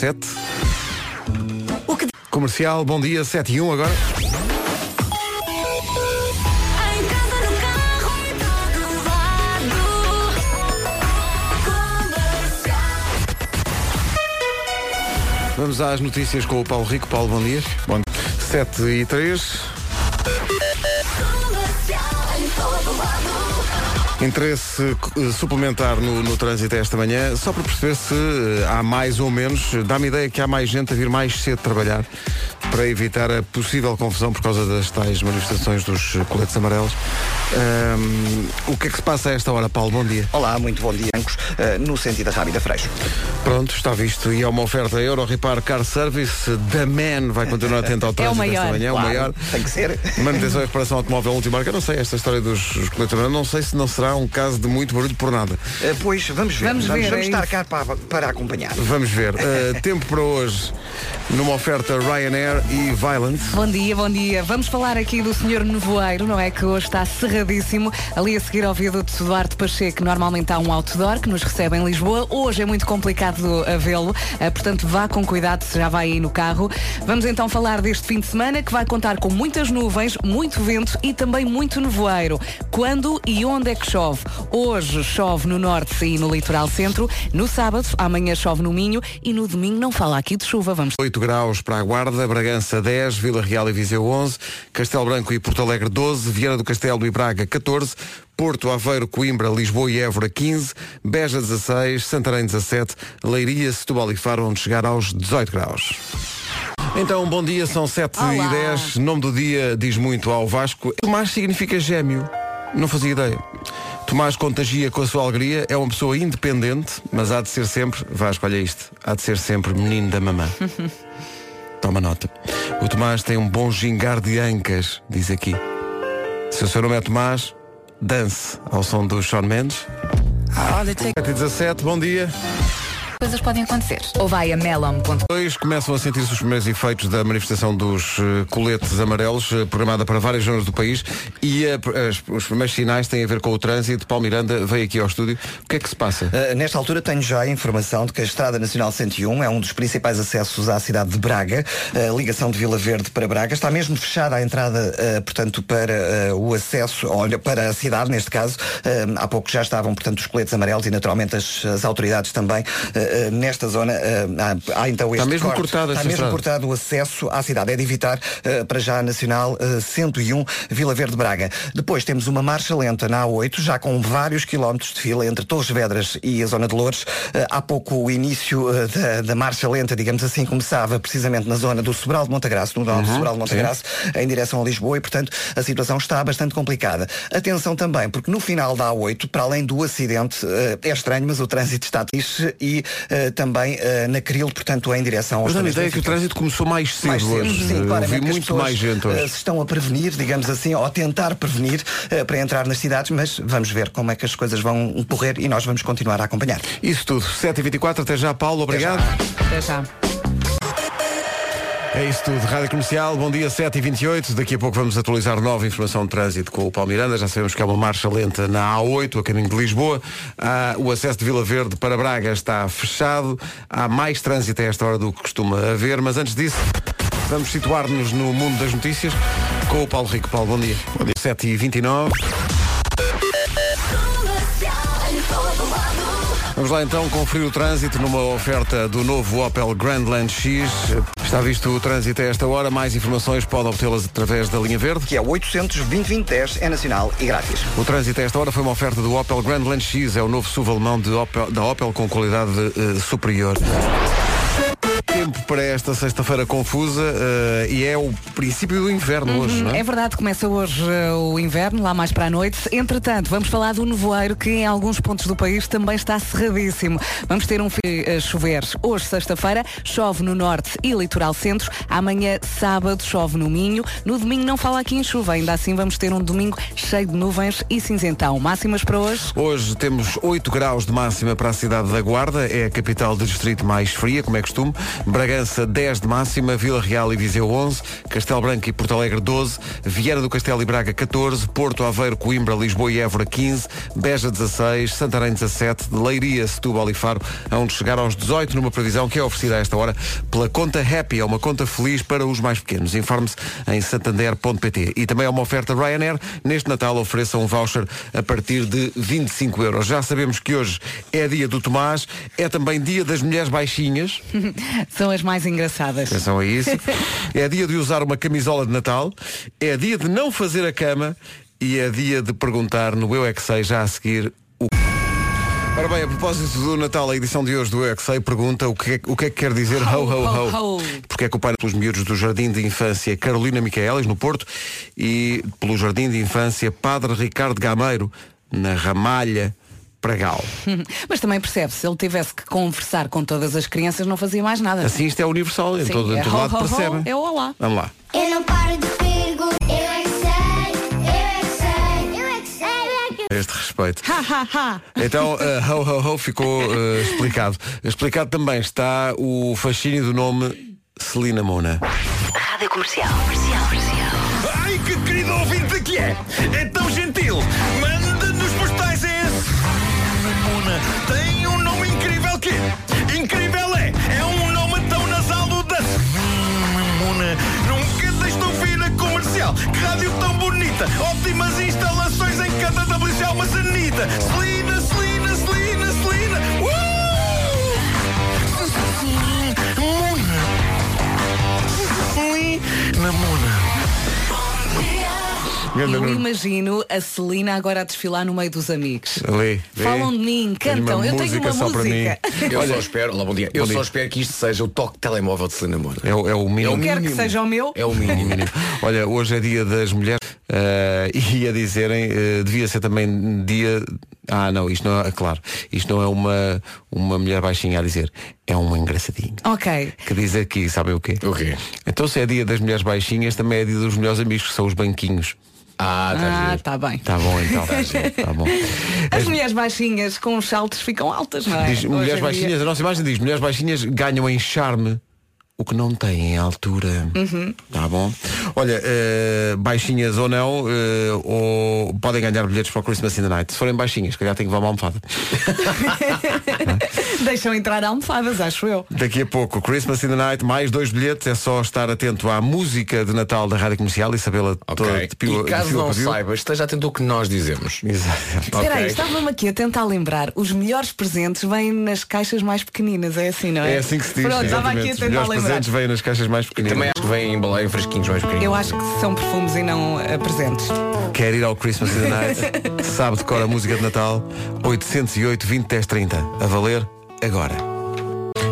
7. Comercial, bom dia, 7 e 1 agora. Vamos às notícias com o Paulo Rico. Paulo, bom dia. Bom 7 e 3. Interesse eh, suplementar no, no trânsito esta manhã, só para perceber se eh, há mais ou menos, dá-me ideia que há mais gente a vir mais cedo trabalhar para evitar a possível confusão por causa das tais manifestações dos coletes amarelos. Ahm, o que é que se passa a esta hora, Paulo? Bom dia. Olá, muito bom dia, Ancos, eh, no sentido da Rábida Freixo. Pronto, está visto. E é uma oferta Euro Repar Car Service. The Man vai continuar atento ao trânsito esta maior. manhã. É o maior. Tem que ser. Manutenção e reparação automóvel última marca. Eu não sei, esta história dos amarelos, não sei se não será um caso de muito barulho por nada. Eh, Pois, vamos ver. Vamos ver, é estar isso. cá para, para acompanhar. Vamos ver. Uh, tempo para hoje numa oferta Ryanair e Violent. Bom dia, bom dia. Vamos falar aqui do senhor Nevoeiro, não é? Que hoje está cerradíssimo. Ali a seguir ao viaduto Duarte Pacheco, normalmente há um outdoor que nos recebe em Lisboa. Hoje é muito complicado vê-lo, eh, portanto vá com cuidado se já vai aí no carro. Vamos então falar deste fim de semana que vai contar com muitas nuvens, muito vento e também muito nevoeiro. Quando e onde é que chove? Hoje chove no norte e no litoral centro. No sábado, amanhã chove no Minho e no domingo não fala aqui de chuva. Vamos 8 graus para a Guarda, Bragança 10, Vila Real e Viseu 11, Castelo Branco e Porto Alegre 12, Viana do Castelo e Braga 14, Porto, Aveiro, Coimbra, Lisboa e Évora 15, Beja 16, Santarém 17, Leiria, Setúbal e Faro vão chegar aos 18 graus. Então, bom dia, são 7 Olá. e 10. Nome do dia diz muito ao Vasco. Tomás significa gêmeo. Não fazia ideia. Tomás contagia com a sua alegria, é uma pessoa independente, mas há de ser sempre, Vasco, olha isto, há de ser sempre menino da mamã. Toma nota. O Tomás tem um bom gingar de ancas, diz aqui. Se o seu nome é Tomás, dance ao som do Sean Mendes. 7 e 17, bom dia. Coisas podem acontecer. Ou vai a melon.com. Começam a sentir-se os primeiros efeitos da manifestação dos eh, coletes amarelos, eh, programada para várias zonas do país, e eh, os primeiros sinais têm a ver com o trânsito. Paulo Miranda veio aqui ao estúdio. O que é que se passa? Uh, nesta altura tenho já a informação de que a Estrada Nacional 101 é um dos principais acessos à cidade de Braga, a ligação de Vila Verde para Braga. Está mesmo fechada a entrada, uh, portanto, para uh, o acesso, olha, para a cidade, neste caso. Uh, há pouco já estavam, portanto, os coletes amarelos e, naturalmente, as, as autoridades também uh, uh, nesta zona. uh, há, há então este mesmo corte. cortada Está mesmo estrada. cortado o acesso à cidade. É de evitar uh, para já a Nacional uh, 101 Vila Verde Braga. Depois temos uma marcha lenta na A8, já com vários quilómetros de fila entre Torres Vedras e a zona de Loures. Uh, há pouco o início da, da marcha lenta, digamos assim, começava precisamente na zona do Sobral de Montagraço, no novo Sobral de Montagraço, em direção a Lisboa e, portanto, a situação está bastante complicada. Atenção também, porque no final da A8, para além do acidente, é estranho, mas o trânsito está triste e uh, também uh, na Cril, portanto, em direção aos Mas a ideia que o trânsito começou mais cedo Mais cedo, hoje. sim, Eu claramente vi que as muito pessoas, mais gente eh, hoje. se estão a prevenir, digamos assim, ou a tentar prevenir eh, para entrar nas cidades, mas vamos ver como é que as coisas vão correr e nós vamos continuar a acompanhar. Isso tudo. 7h24, até já, Paulo. Obrigado. Até já. É isso tudo. Rádio Comercial, bom dia 7h28. Daqui a pouco vamos atualizar nova informação de trânsito com o Paulo Miranda. Já sabemos que há uma marcha lenta na A8, a caminho de Lisboa. Ah, o acesso de Vila Verde para Braga está fechado. Há mais trânsito a esta hora do que costuma haver. Mas antes disso, vamos situar-nos no mundo das notícias com o Paulo Rico. Paulo, bom dia. Bom dia. 7h29. Vamos lá então conferir o trânsito numa oferta do novo Opel Grandland X. Está visto o trânsito a esta hora. Mais informações pode obtê-las através da linha verde. Que é 800 2010 é nacional e grátis. O trânsito a esta hora foi uma oferta do Opel Grandland X, é o novo SUV alemão Opel- da Opel com qualidade eh, superior. Tempo para esta sexta-feira confusa eh, e é o princípio do inverno hoje, não é? É verdade, começa hoje eh, o inverno, lá mais para a noite. Entretanto, vamos falar do nevoeiro que em alguns pontos do país também está cerradíssimo. Vamos ter um fim a chover hoje, sexta-feira, chove no norte e litoral centro. Amanhã, sábado, chove no Minho. No domingo não fala aqui em chuva, ainda assim vamos ter um domingo cheio de nuvens e cinzentão. Máximas para hoje? Hoje temos 8 graus de máxima para a cidade da Guarda, é a capital do distrito mais fria, como é costume. Bragança 10 de máxima, Vila Real e Viseu 11, Castelo Branco e Porto Alegre 12, Viana do Castelo e Braga 14, Porto Aveiro, Coimbra, Lisboa e Évora 15, Beja 16, Santarém 17, Leiria, Setúbal e Faro, onde chegar aos 18 numa previsão que é oferecida a esta hora pela conta Happy, é uma conta feliz para os mais pequenos. Informe-se em santander.pt. E também é uma oferta Ryanair. Neste Natal ofereça um voucher a partir de 25 euros. Já sabemos que hoje é dia do Tomás, é também dia das mulheres baixinhas. São as mais engraçadas. Atenção a isso. É dia de usar uma camisola de Natal. É dia de não fazer a cama. E é dia de perguntar no Eu É Que Sei, já a seguir, o... Ora bem, a propósito do Natal, a edição de hoje do Eu É Sei pergunta o que é, o que, é que quer dizer ho, ho, ho. ho, ho. Porque é que o pai pelos miúdos do Jardim de Infância Carolina Micaelis, no Porto, e pelo Jardim de Infância Padre Ricardo Gameiro, na Ramalha, Pragal. Mas também percebe, se ele tivesse que conversar com todas as crianças, não fazia mais nada. Assim isto é universal, em Sim, todo, em é todo ho, lado ho, ho, percebem. é o olá. Vamos lá. Eu não paro de perguntar. Eu é que sei, eu é que sei, eu é que sei, eu é que Este respeito. Ha, ha, ha. Então, uh, ho, ho, ho ficou uh, explicado. Explicado também está o fascínio do nome Celina Mona. Rádio Comercial. Comercial, comercial. Ai, que querido ouvinte que é! É Que rádio tão bonita! Ótimas instalações em cada WC uma sanita! Celina, Celina, Celina, Celina! Uh! Mona! Celina Mona! Eu Nuno. imagino a Celina agora a desfilar no meio dos amigos. Ali. Falam de mim, cantam. Eu tenho uma música. Eu só espero, olá, bom dia. Eu Bom só dia. espero que isto seja o toque de telemóvel de Celina Moura. É, o- é o mínimo. Eu quero que seja o meu. É o mínimo. Olha, hoje é dia das mulheres eh, e a dizerem, eh, devia ser também dia. Ah, não, isto não é, claro, isto não é uma, uma mulher baixinha a dizer, é um engraçadinho. Ok. Que diz aqui, sabem o quê? O quê? Então se é dia das mulheres baixinhas, também é dia dos melhores amigos, que são os banquinhos. Ah, tá Ah, tá bem. Tá bom então. tá bom. As mulheres baixinhas com os saltos ficam altas, não é? Diz, mulheres em dia. baixinhas, a nossa imagem diz, mulheres baixinhas ganham em charme o que não têm em altura. Uhum. Tá bom? Olha, eh, baixinhas ou não, eh, ou podem ganhar bilhetes para o Christmas in the Night. Se forem baixinhas, se calhar tem que levar uma almofada. Deixam entrar almofadas, acho eu. Daqui a pouco, Christmas in the Night, mais dois bilhetes. É só estar atento à música de Natal da Rádio Comercial e sabê-la toda Ok. de pio, E de caso a não saiba, esteja atento ao que nós dizemos. Exato. Espera aí, Ok. estava-me aqui a tentar lembrar. Os melhores presentes vêm nas caixas mais pequeninas, é assim, não é? É assim que se diz. Pronto, estava aqui a tentar lembrar. Presentes vêm nas caixas mais pequeninas. Também acho que vem em baleia fresquinhos mais pequeninos. Eu acho que são perfumes e não eh, presentes. Quer ir ao Christmas in the Night? Sabe de cor a música de Natal? 808 20 10 30. A valer agora.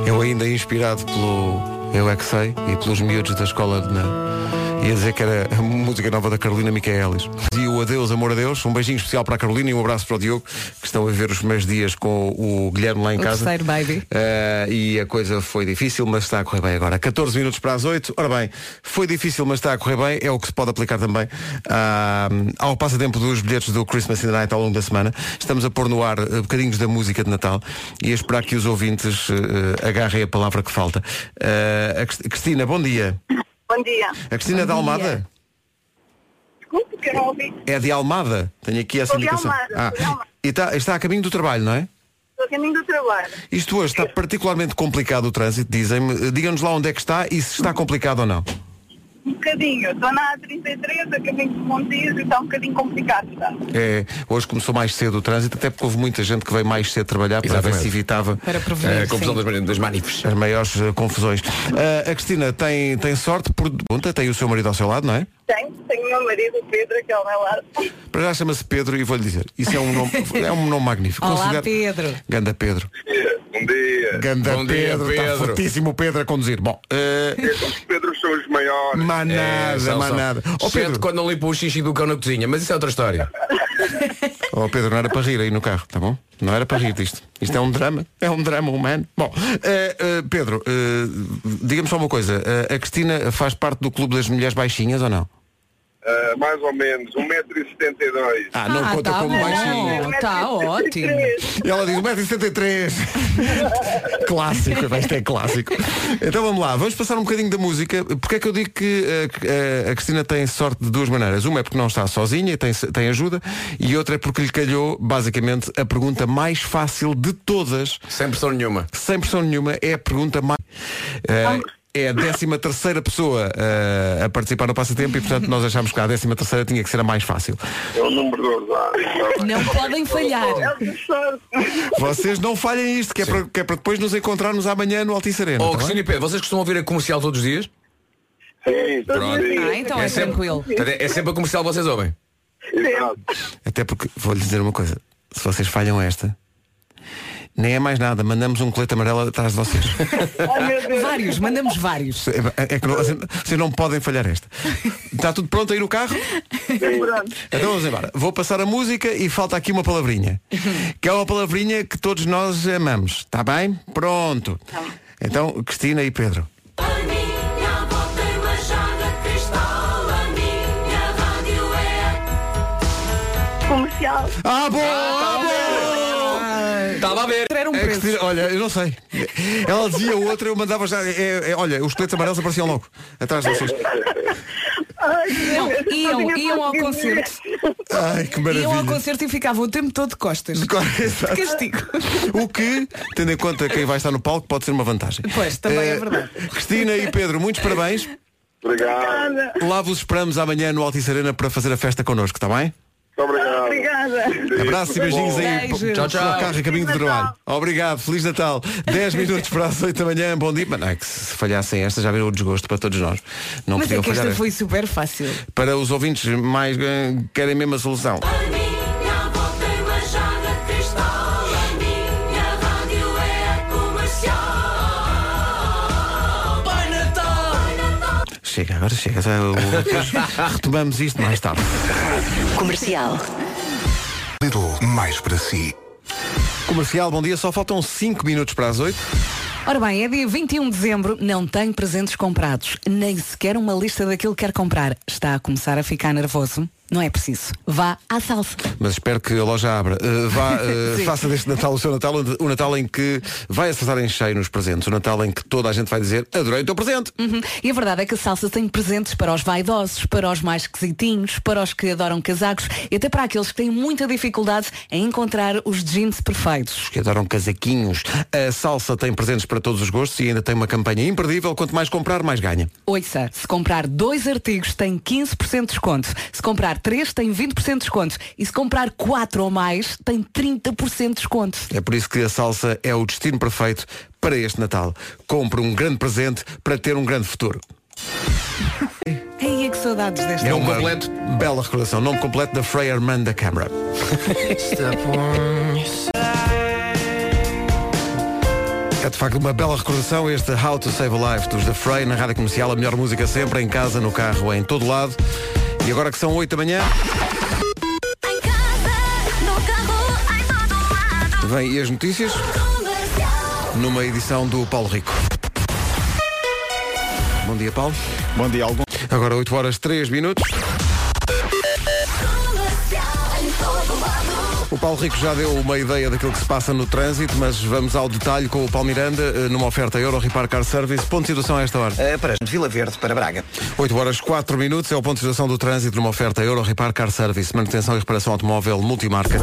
Eu ainda inspirado pelo Eu É Que Sei e pelos miúdos da escola de. Ia dizer que era a música nova da Carolina Micaelis. E o Adeus, Amor a Deus. Um beijinho especial para a Carolina e um abraço para o Diogo, que estão a viver os primeiros dias com o Guilherme lá em O casa. terceiro baby. Eh, e a coisa foi difícil, mas está a correr bem agora. 14 minutos para as 8. Ora bem, foi difícil, mas está a correr bem. É o que se pode aplicar também ah, ao passatempo dos bilhetes do Christmas in the Night ao longo da semana. Estamos a pôr no ar eh, bocadinhos da música de Natal e a esperar que os ouvintes eh, agarrem a palavra que falta. Eh, a Crist- Cristina, bom dia. Bom dia. A Cristina é de Almada? Desculpe que eu não ouvi. É de Almada. Tenho aqui essa Sou de indicação. Almada, Ah, de Almada. e está, está a caminho do trabalho, não é? Estou a caminho do trabalho. Isto hoje está particularmente complicado o trânsito, dizem-me. Digam-nos lá onde é que está e se está complicado ou não. Um bocadinho. Estou na A33, a caminho de Montijo e está um bocadinho complicado. Está. É, hoje começou mais cedo o trânsito, até porque houve muita gente que veio mais cedo trabalhar para ver se evitava Para prevenir. A confusão sim. das, das manifes. as maiores eh, confusões. Ah, a Cristina tem, tem sorte, por pergunta, tem o seu marido ao seu lado, não é? Tenho, tenho o meu marido, o Pedro, que é ao meu lado. Para já chama-se Pedro e vou-lhe dizer, isso é um nome, é um nome magnífico. Olá, Considero- Pedro. Ganda Pedro. Bom dia. Ganda Bom dia, Pedro, está Pedro. fortíssimo o Pedro a conduzir. Bom, eh, Os Pedros são os maiores. manada, É, manada. Ó Exceto Pedro, quando não limpa o xixi do cão na cozinha, mas isso é outra história. Oh Pedro, não era para rir aí no carro, tá bom? Não era para rir disto. Isto é um drama, é um drama humano. Bom, eh, eh, Pedro, eh, diga-me só uma coisa. A Cristina faz parte do clube das mulheres baixinhas ou não? Ah, mais ou menos, 1,72m. Ah, não conta tá como baixinho. Tá ótimo. E ela diz 1,73m. clássico, isto é clássico. Então vamos lá, vamos passar um bocadinho da música. Porque é que eu digo que uh, que, uh, a Cristina tem sorte de duas maneiras? Uma é porque não está sozinha e tem, tem ajuda, e outra é porque lhe calhou, basicamente, a pergunta mais fácil de todas. Sem pressão nenhuma. Sem pressão nenhuma, é a pergunta mais. Uh, é a 13 terceira pessoa uh, a participar no passatempo e portanto nós achámos que a 13 terceira tinha que ser a mais fácil. É o número do azar. Não podem falhar. Vocês não falhem isto, que é, para, que é para depois nos encontrarmos amanhã no Altice Arena. Oh, tá Cristina e Pedro, vocês costumam ouvir a comercial todos os dias? Sim, Pronto. Ah, então é, sempre, tranquilo. Portanto, é sempre a comercial que vocês ouvem. Exato. Até porque, vou-lhe dizer uma coisa, se vocês falham esta, nem é mais nada, mandamos um colete amarelo atrás de vocês. Vários, mandamos vários. É, é que não, vocês não podem falhar esta. Está tudo pronto aí no carro? Então vamos embora. Vou passar a música e falta aqui uma palavrinha. Que é uma palavrinha que todos nós amamos. Está bem? Pronto. Então, Cristina e Pedro. Comercial. Ah, bom! Estava a ver. Era um É. Cristina, olha, eu não sei. Ela dizia outra, eu mandava já. é- é- olha, os coletes amarelos apareciam logo. Atrás de vocês. Não, iam, iam ao concerto. Ai, que Iam ao maravilha. concerto e ficavam o tempo todo de costas. Exato. Castigo. O que, tendo em conta quem vai estar no palco, pode ser uma vantagem. Pois, também é Eh, verdade. Cristina e Pedro, muitos parabéns. Obrigado. Lá vos esperamos amanhã no Altice Arena para fazer a festa connosco, está bem? Obrigado. Obrigada. Abraços e beijinhos aí. Beijos. Tchau, tchau. Carro a caminho do trabalho. Obrigado, Feliz Natal. 10 minutos para as 8 da manhã, bom dia. Mas não é que se falhassem esta já viram o desgosto para todos nós. Não Mas é podiam que falhar. esta esta. foi super fácil. Para os ouvintes mais eh, querem mesmo a solução. Chega, agora chega. Já, o- depois retomamos isto mais tarde. Comercial. Lidl, mais para si. Comercial, bom dia. Só faltam 5 minutos para as 8. Ora bem, é dia 21 de dezembro, não tem presentes comprados, nem sequer uma lista daquilo que quer comprar. Está a começar a ficar nervoso? Não é preciso. Vá à salsa. Mas espero que a loja abra. Uh, vá, uh, faça deste Natal o seu Natal, o Natal em que vai acertar em cheio nos presentes. O Natal em que toda a gente vai dizer adorei o teu presente. Uhum. E a verdade é que a salsa tem presentes para os vaidosos, para os mais esquisitinhos, para os que adoram casacos e até para aqueles que têm muita dificuldade em encontrar os jeans perfeitos. Os que adoram casaquinhos. A salsa tem presentes para todos os gostos e ainda tem uma campanha imperdível. Quanto mais comprar, mais ganha. Ouça, se comprar dois artigos tem 15% de desconto. Se comprar três tem 20% de desconto. E se comprar quatro ou mais tem 30% de desconto. É por isso que a salsa é o destino perfeito para este Natal. Compre um grande presente para ter um grande futuro. Ei, que saudades desta. É Nome uma completo? Bela recordação. Nome completo da Freya Armanda Câmara. É de facto uma bela recordação este How to Save a Life dos The Frey na rádio comercial, a melhor música sempre, em casa, no carro, em todo lado. E agora que são 8 da manhã. Vem e as notícias numa edição do Paulo Rico. Bom dia, Paulo. Bom dia, algum. Agora 8 horas 3 minutos. O Paulo Rico já deu uma ideia daquilo que se passa no trânsito, mas vamos ao detalhe com o Paulo Miranda eh, numa oferta Euro Repar Car Service. Ponto de situação a esta hora. Uh, para Vila Verde, para Braga. 8 horas 4 minutos é o ponto de situação do trânsito numa oferta Euro Repar Car Service, manutenção e reparação automóvel multimarca.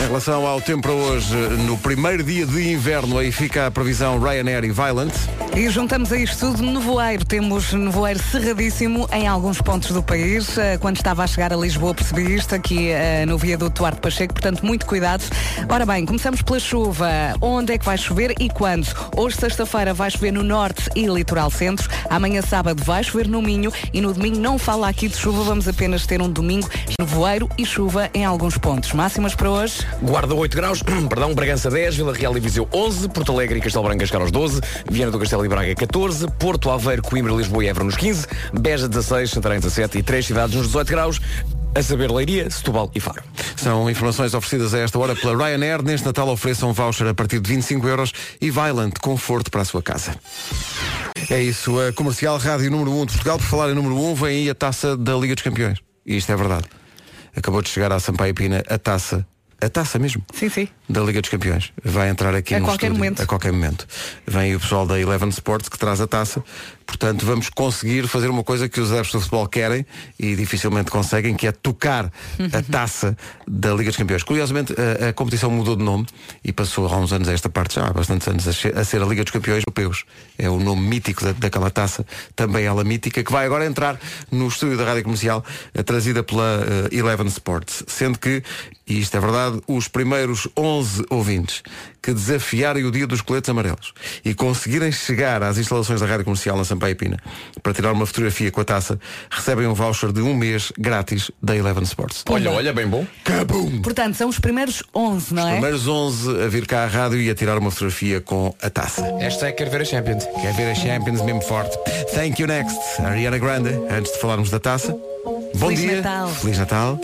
Em relação ao tempo para hoje, no primeiro dia de inverno, aí fica a previsão Ryanair e Violent. E juntamos a isto tudo nevoeiro. Temos nevoeiro cerradíssimo em alguns pontos do país. Eh, Quando estava a chegar a Lisboa percebi isto aqui eh, no viaduto Duarte Pacheco, portanto muito cuidado. Ora bem, começamos pela chuva. Onde é que vai chover e quando? Hoje, sexta-feira, vai chover no norte e litoral centro. Amanhã, sábado, vai chover no Minho e no domingo não fala aqui de chuva. Vamos apenas ter um domingo nevoeiro e chuva em alguns pontos. Máximas para hoje? Guarda 8 graus, perdão, Bragança 10, Vila Real e Viseu 11, Porto Alegre e Castelo Branco chegaram aos 12, Viana do Castelo e Braga 14, Porto Aveiro, Coimbra, Lisboa e Évora nos 15, Beja 16, Santarém 17 e três cidades nos 18 graus. a saber Leiria, Setúbal e Faro. São informações oferecidas a esta hora pela Ryanair. Neste Natal ofereçam um voucher a partir de 25 euros e Violent, conforto para a sua casa. É isso, a Comercial Rádio número 1 de Portugal. Por falar em número 1, vem aí a taça da Liga dos Campeões. E isto é verdade. Acabou de chegar à Sampaio Pina a taça, a taça mesmo, Sim, sim. da Liga dos Campeões. Vai entrar aqui A no qualquer estúdio, momento. A qualquer momento. Vem o pessoal da Eleven Sports que traz a taça. Portanto, vamos conseguir fazer uma coisa que os adeptos do futebol querem e dificilmente conseguem, que é tocar a taça da Liga dos Campeões. Curiosamente, a, a competição mudou de nome e passou há uns anos a esta parte, já há bastantes anos, a, ser a Liga dos Campeões Europeus. É o nome mítico da, daquela taça, também ela mítica, que vai agora entrar no estúdio da Rádio Comercial, eh, trazida pela eh, Eleven Sports. Sendo que, e isto é verdade, os primeiros 11 ouvintes que desafiarem o dia dos coletes amarelos e conseguirem chegar às instalações da Rádio Comercial na Sampaio Pina para tirar uma fotografia com a taça, recebem um voucher de um mês grátis da Eleven Sports. Olha, olha, bem bom. Cabum! Portanto, são os primeiros 11, não Os é? primeiros 11 a vir cá à rádio e a tirar uma fotografia com a taça. Esta é quer ver a Champions. Quer ver a Champions mesmo forte. Thank you next, Ariana Grande. Antes de falarmos da taça. Bom Feliz dia. Natal. Feliz Natal.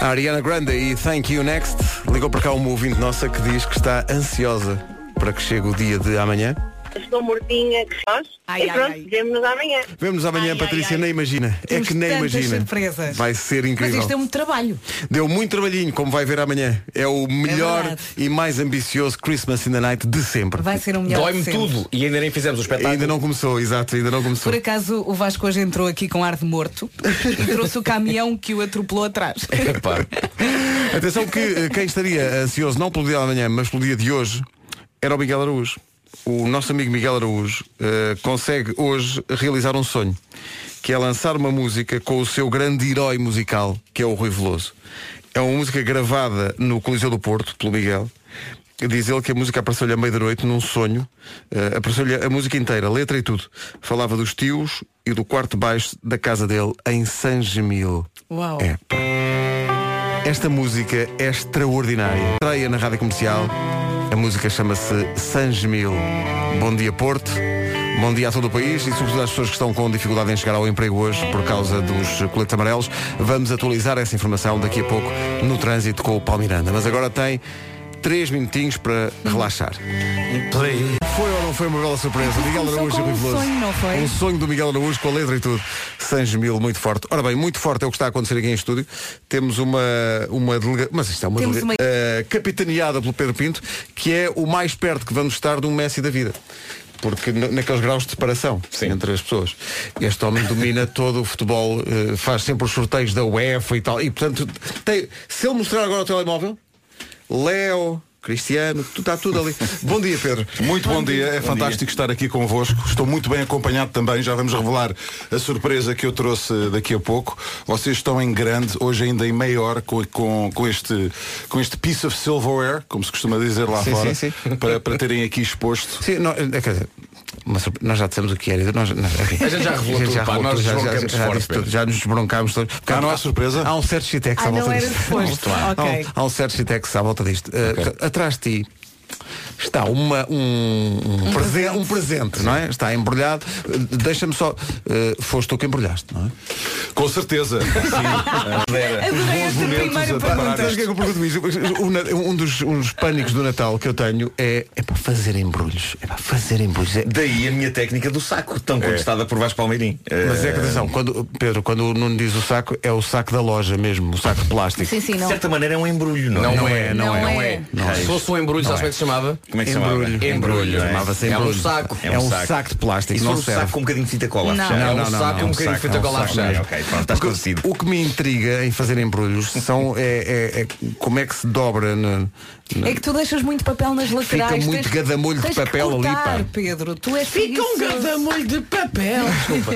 A Ariana Grande e Thank You Next ligou para cá uma ouvinte nossa que diz que está ansiosa para que chegue o dia de amanhã. Estou mortinha que faz. Ai, e pronto, ai. vemos-nos amanhã. Vemos amanhã, Ai, Patrícia, ai, ai. nem imagina. Temos é que nem imagina. surpresas. Vai ser Mas incrível. isto é um trabalho. Deu muito trabalhinho, como vai ver amanhã. É o melhor verdade. e mais ambicioso Christmas in the Night de sempre. Vai ser o melhor. Dói-me tudo e ainda nem fizemos o espetáculo. Ainda não começou, exato, ainda não começou. Por acaso o Vasco hoje entrou aqui com ar de morto e trouxe o caminhão que o atropelou atrás. Epá. Atenção que eh, quem estaria ansioso não pelo dia de amanhã, mas pelo dia de hoje, era o Miguel Araújo. O nosso amigo Miguel Araújo eh, consegue hoje realizar um sonho, que é lançar uma música com o seu grande herói musical, que é o Rui Veloso. É uma música gravada no Coliseu do Porto, pelo Miguel. Diz ele que a música apareceu-lhe à meia da noite num sonho. Eh, apareceu-lhe a música inteira, a letra e tudo. Falava dos tios e do quarto baixo da casa dele em San Gemil. Uau. É. Esta música é extraordinária. Estreia na rádio comercial. A música chama-se Sangemil. Bom dia, Porto. Bom dia a todo o país e sobretudo às pessoas que estão com dificuldade em chegar ao emprego hoje por causa dos coletes amarelos. Vamos atualizar essa informação daqui a pouco no trânsito com o Paulo Miranda. Mas agora tem três minutinhos para relaxar. Foi ou não foi uma bela surpresa? Miguel Começou Araújo e Rui um sonho, não foi? Um sonho do Miguel Araújo com a letra e tudo. Sanjo Mil, muito forte. Ora bem, muito forte é o que está a acontecer aqui em estúdio. Temos uma, uma delega... Mas isto é uma, Temos delega- uma- eh, capitaneada pelo Pedro Pinto, que é o mais perto que vamos estar de um Messi da vida. Porque naqueles graus de separação entre as pessoas. Este homem domina todo o futebol, eh, faz sempre os sorteios da UEFA e tal. E portanto, tem- se ele mostrar agora o telemóvel, Léo, Cristiano, tu está tudo ali. Bom dia, Pedro. Muito bom, dia, é fantástico estar aqui convosco. Estou muito bem acompanhado também. Já vamos revelar a surpresa que eu trouxe daqui a pouco. Vocês estão em grande, hoje ainda em maior, com, com, com este, com este piece of silverware, como se costuma dizer lá Sim, fora, sim, sim. Para, para terem aqui exposto. Sim, não, é, quer dizer, nós já dissemos o que era. Nós, nós, enfim. A gente já revelou tudo, pá, nós já, já, já, Pedro. tudo, já nos desbroncámos todos. Porque Ah, não há há- surpresa? Há um certo chitex Ah, à volta disto. Há, Ok. um, há um certo chitex à volta disto. Uh, atrás de ti está uma, um, um, presente, um presente, não é? Está embrulhado. Deixa-me só. uh, foste tu que embrulhaste, não é? Com certeza. Sim. É Um dos, um dos pânicos do Natal que eu tenho é, é para fazer embrulhos. É para fazer embrulhos. É- Daí a minha técnica do saco, tão contestada por Vasco Palmeirim. Mas é que atenção, quando, Pedro, quando o Nuno diz o saco, é o saco da loja mesmo, o saco de plástico. Sim, sim, De não. certa maneira é um embrulho, não, Não, é? é, não, Não é, não é. é. Não é. Se fosse um embrulho, sabes como é que se chamava? Como é que se chamava? Embrulho. Embrulho, é. Chamava-se É um embrulho. saco. É um saco de plástico, se não for um serve. saco com um bocadinho de fita cola a Não. fechar? É um não, não, saco não, com um um bocadinho de fita é um cola a fechar. Ok, pronto, estás. O que me intriga em fazer embrulhos são é, é- é como é que se dobra na- É que tu deixas muito papel nas laterais. muito tens- gadamolho de tens que papel ali, cortar, pá. Pedro, tu és Fica um preguiçoso. gadamolho de papel. Desculpa.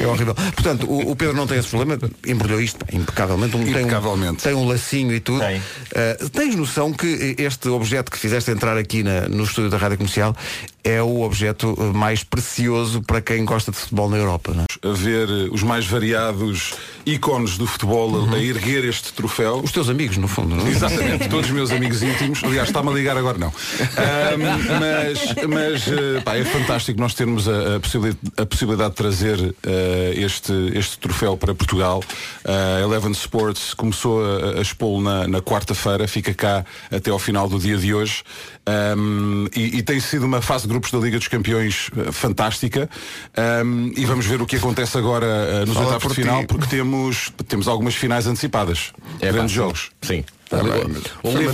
É horrível. Portanto, o, o Pedro não tem esse problema, embrulhou isto impecavelmente. Um, Impecavelmente. Tem um, tem um lacinho e tudo. Tem. Uh, tens noção que este objeto que fizeste entrar aqui na- no estúdio da Rádio Comercial, é o objeto mais precioso para quem gosta de futebol na Europa. Não é? A ver os mais variados ícones do futebol a- a erguer este troféu. Os teus amigos, no fundo, não é? Exatamente, todos os meus amigos Aliás, está-me a ligar agora não. Ahm, mas mas eh, pá, é fantástico nós termos a, a possibilidade, a possibilidade de trazer eh, este, este troféu para Portugal. A Eleven Sports começou a, a expô-lo na, na quarta-feira, fica cá até ao final do dia de hoje. Ahm, e, e tem sido uma fase de grupos da Liga dos Campeões fantástica. Ahm, e vamos ver o que acontece agora eh, nos oitavos de final, ti. porque temos, temos algumas finais antecipadas. É grandes pá, jogos. Sim. Tá o, bem, o,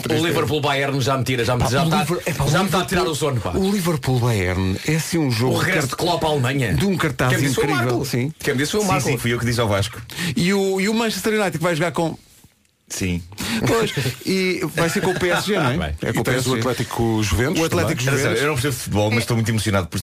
mas o. Liverpool Bayern já me tira, já me, Pá, já me está, é pá, já me está a Liverpool- tirar o sono, pá. O Liverpool Bayern é assim um jogo O regresso de Klopp à Alemanha. de um cartaz Quem disse incrível. Marco. Sim. Quem me disse foi o Sim, Marco. sim, fui eu que disse ao Vasco. E o, e o Manchester United que vai jogar com. Sim. Pois, e vai ser com o PSG, não é? Bem. É com E tens o Atlético Juventus. O Atlético também. Juventus. Eu não percebo de futebol, mas estou muito emocionado por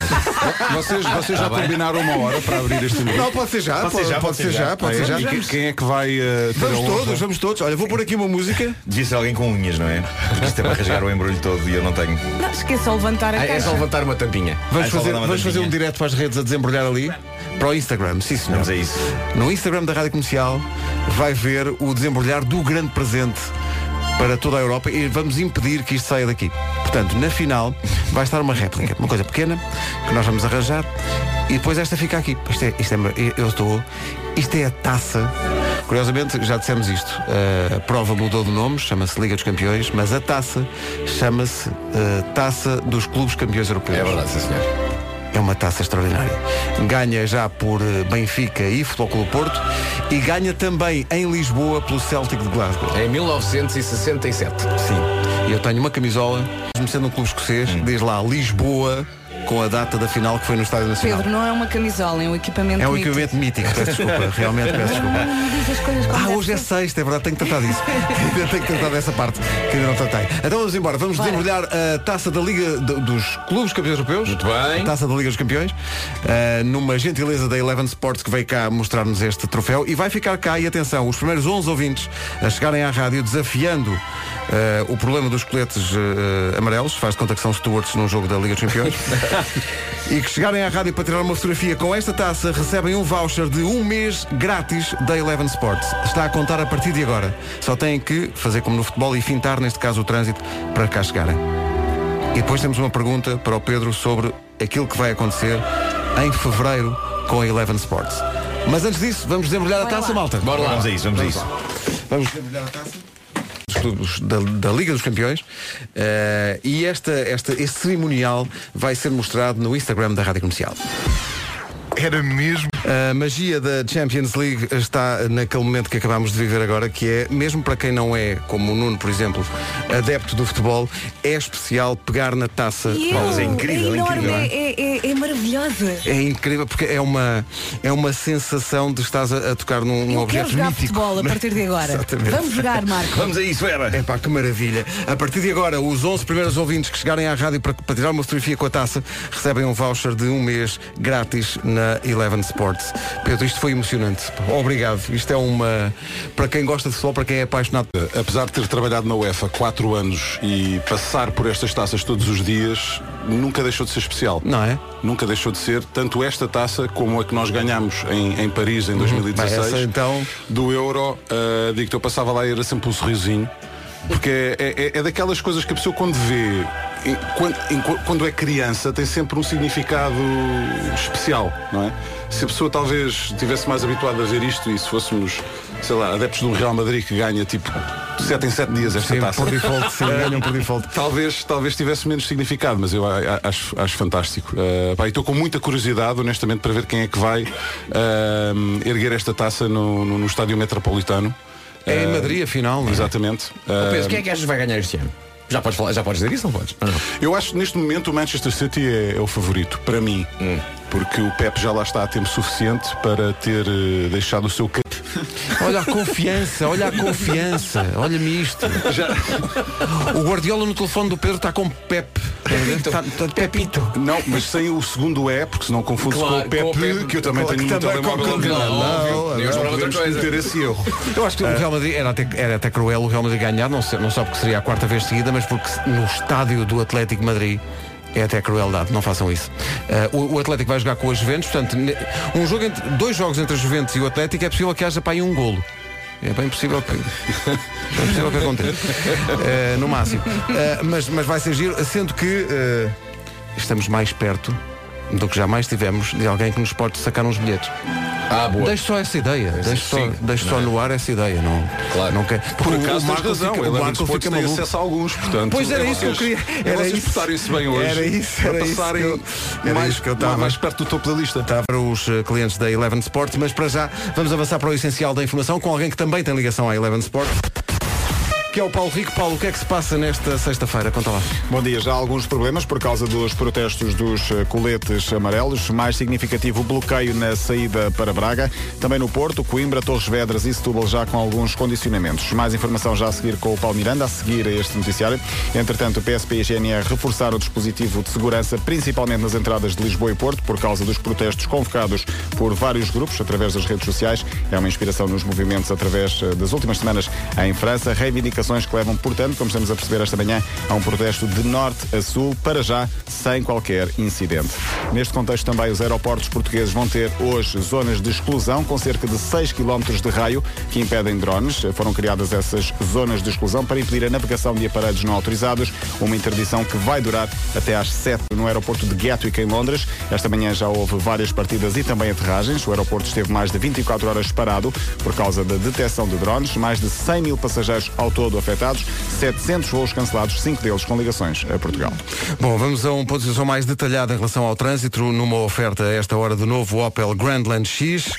Vocês, vocês já combinaram uma hora para abrir este Não, pode ser já, pode, pode ser já, pode ser já. E que- quem é que vai ter Vamos todos, vamos todos. Olha, vou pôr aqui uma música. Devia ser alguém com unhas, não é? Porque isto é para rasgar o embrulho todo e eu não tenho. Não, esqueça de levantar a Ah, caixa. É só levantar uma tampinha. Vamos Ah, só fazer, vamos fazer um tampinha. direto para as redes a desembrulhar ali. Para o Instagram, sim senhor. Vamos a isso. No Instagram da Rádio Comercial vai ver o desembrulhar do grande presente para toda a Europa e vamos impedir que isto saia daqui. Portanto, na final vai estar uma réplica, uma coisa pequena que nós vamos arranjar e depois esta fica aqui. Isto é, isto é eu estou. Isto é a taça. Curiosamente, já dissemos isto. A prova mudou de nome, chama-se Liga dos Campeões, mas a taça chama-se eh, Taça dos Clubes Campeões Europeus. É verdade, sim senhor. É uma taça extraordinária. Ganha já por eh, Benfica e Futebol Clube Porto e ganha também em Lisboa pelo Celtic de Glasgow. Em 1967. Sim. E eu tenho uma camisola, mesmo sendo um clube escocês, diz lá Lisboa com a data da final que foi no Estádio Nacional. Pedro, não é uma camisola, é um equipamento É um mítico. equipamento mítico, peço desculpa, realmente peço desculpa. Ah, hoje é sexta, é verdade, tenho que tratar disso. Tenho que tratar dessa parte, que ainda não tratei. Então vamos embora, vamos Bora. desembrulhar a taça da Liga do- dos Clubes Campeões Europeus. Muito bem. A taça da Liga dos Campeões. ah, numa gentileza da Eleven Sports que veio cá mostrar-nos este troféu. E vai ficar cá, e atenção, os primeiros 11 ouvintes a chegarem à rádio desafiando ah, o problema dos coletes ah, amarelos, faz de conta que são stewards num jogo da Liga dos Campeões. e que chegarem à rádio para tirar uma fotografia com esta taça recebem um voucher de um mês grátis da Eleven Sports. Está a contar a partir de agora. Só têm que fazer como no futebol e fintar, neste caso, o trânsito para cá chegarem. E depois temos uma pergunta para o Pedro sobre aquilo que vai acontecer em fevereiro com a Eleven Sports. Mas antes disso, vamos desembrulhar a taça, malta. Bora lá. Vamos a isso, vamos a isso. Vamos desembrulhar a taça. Dos Da, da Liga dos Campeões Eh, e esta, esta, este cerimonial vai ser mostrado no Instagram da Rádio Comercial. Era mesmo. A magia da Champions League está naquele momento que acabámos de viver agora, que é, mesmo para quem não é, como o Nuno, por exemplo, adepto do futebol, é especial pegar na taça. Eu, Mas é incrível, é enorme, incrível, é, é, é- é maravilhosa. É incrível porque é uma, é uma sensação de estás a, a tocar num, num Eu objeto quero jogar mítico. futebol a partir de agora. Exatamente. Vamos jogar, Marco. Vamos a isso, era. É pá, que maravilha. A partir de agora, os 11 primeiros ouvintes que chegarem à rádio para, para tirar uma fotografia com a taça recebem um voucher de um mês grátis na Eleven Sports. Pedro, isto foi emocionante. Obrigado. Isto é uma. Para quem gosta de futebol, para quem é apaixonado. Apesar de ter trabalhado na UEFA 4 anos e passar por estas taças todos os dias, nunca deixou de ser especial. Não é? Nunca deixou de ser, tanto esta taça como a que nós ganhámos em, em Paris em 2016. Bem, essa, então- Do Euro, uh, digo-te, eu passava lá e era sempre um sorrisinho. Porque é, é- é daquelas coisas que a pessoa quando vê, quando, quando é criança, tem sempre um significado especial, não é? Se a pessoa talvez estivesse mais habituada a ver isto e se fôssemos, sei lá, adeptos do Real Madrid que ganha tipo 7 em 7 dias esta Sim, taça. por default, sim, ganham por default. Talvez, talvez tivesse menos significado, mas eu acho, acho fantástico. Uh, e estou com muita curiosidade, honestamente, para ver quem é que vai uh, erguer esta taça no, no- no estádio metropolitano. É em Uh, Madrid, afinal. não é? Exatamente. Pedro, Uh, quem é que achas que vai ganhar este ano? Já podes, falar, já podes dizer isso, não podes? Não? Eu acho que neste momento o Manchester City é, é o favorito, para mim. Porque o Pep já lá está a tempo suficiente para ter eh, deixado o seu Olha a confiança, olha a confiança, olha-me isto. O Guardiola no telefone do Pedro está com Pep. Está, está Pepito. Não, mas sem o segundo E, porque senão confunde Claro, com o Pepe, com o Pepe. que eu também Claro, tenho que no telemóvel. com- Não, Não, não, Podemos não, podemos cometer esse erro. Eu acho que o Real Madrid era até, era até cruel o Real Madrid ganhar, não, sei- não só porque seria a quarta vez seguida, mas porque no estádio do Atlético Madrid é até crueldade, não façam isso. Ah, o, o Atlético vai jogar com a Juventus, portanto, um jogo entre, dois jogos entre a Juventus e o Atlético é possível que haja para aí um golo. É bem possível que. É possível que aconteça. Ah, no máximo. Ah, mas, mas vai ser giro, sendo que ah, estamos mais perto do que jamais tivemos de alguém que nos pode sacar uns bilhetes. Ah, boa. Deixe só essa ideia. Deixe só, deixe só é? no ar essa ideia. Não, claro. não quer. Por acaso o Marco razão, fica- o Marco fica tem acesso a alguns, portanto. Pois era isso que eu queria. Era vocês isso. portarem-se bem hoje. Era isso, era isso que eu- era mais, que eu estava. mais perto do topo da lista. Está para os eh, clientes da Eleven Sports, mas para já vamos avançar para o essencial da informação com alguém que também tem ligação à Eleven Sports. Que é o Paulo Rico. Paulo, o que é que se passa nesta sexta-feira? Conta lá. Bom dia, já há alguns problemas por causa dos protestos dos eh, coletes amarelos. Mais significativo o bloqueio na saída para Braga. Também no Porto, Coimbra, Torres Vedras e Setúbal já com alguns condicionamentos. Mais informação já a seguir com o Paulo Miranda, a seguir a este noticiário. Entretanto, o PSP e a GNR reforçaram o dispositivo de segurança, principalmente nas entradas de Lisboa e Porto, por causa dos protestos convocados por vários grupos através das redes sociais. É uma inspiração nos movimentos através eh, das últimas semanas em França. Reivindicações que levam, portanto, como estamos a perceber esta manhã, a um protesto de norte a sul, para já sem qualquer incidente. Neste contexto também os aeroportos portugueses vão ter hoje zonas de exclusão com cerca de 6 km de raio que impedem drones. Foram criadas essas zonas de exclusão para impedir a navegação de aparelhos não autorizados, uma interdição que vai durar até às 7 no aeroporto de Gatwick em Londres. Esta manhã já houve várias partidas e também aterragens. O aeroporto esteve mais de 24 horas parado por causa da detecção de drones. Mais de 100 mil passageiros ao todo afetados, 700 voos cancelados, 5 deles com ligações a Portugal. Bom, vamos a um ponto de situação mais detalhado em relação ao trânsito numa oferta a esta hora do novo Opel Grandland X.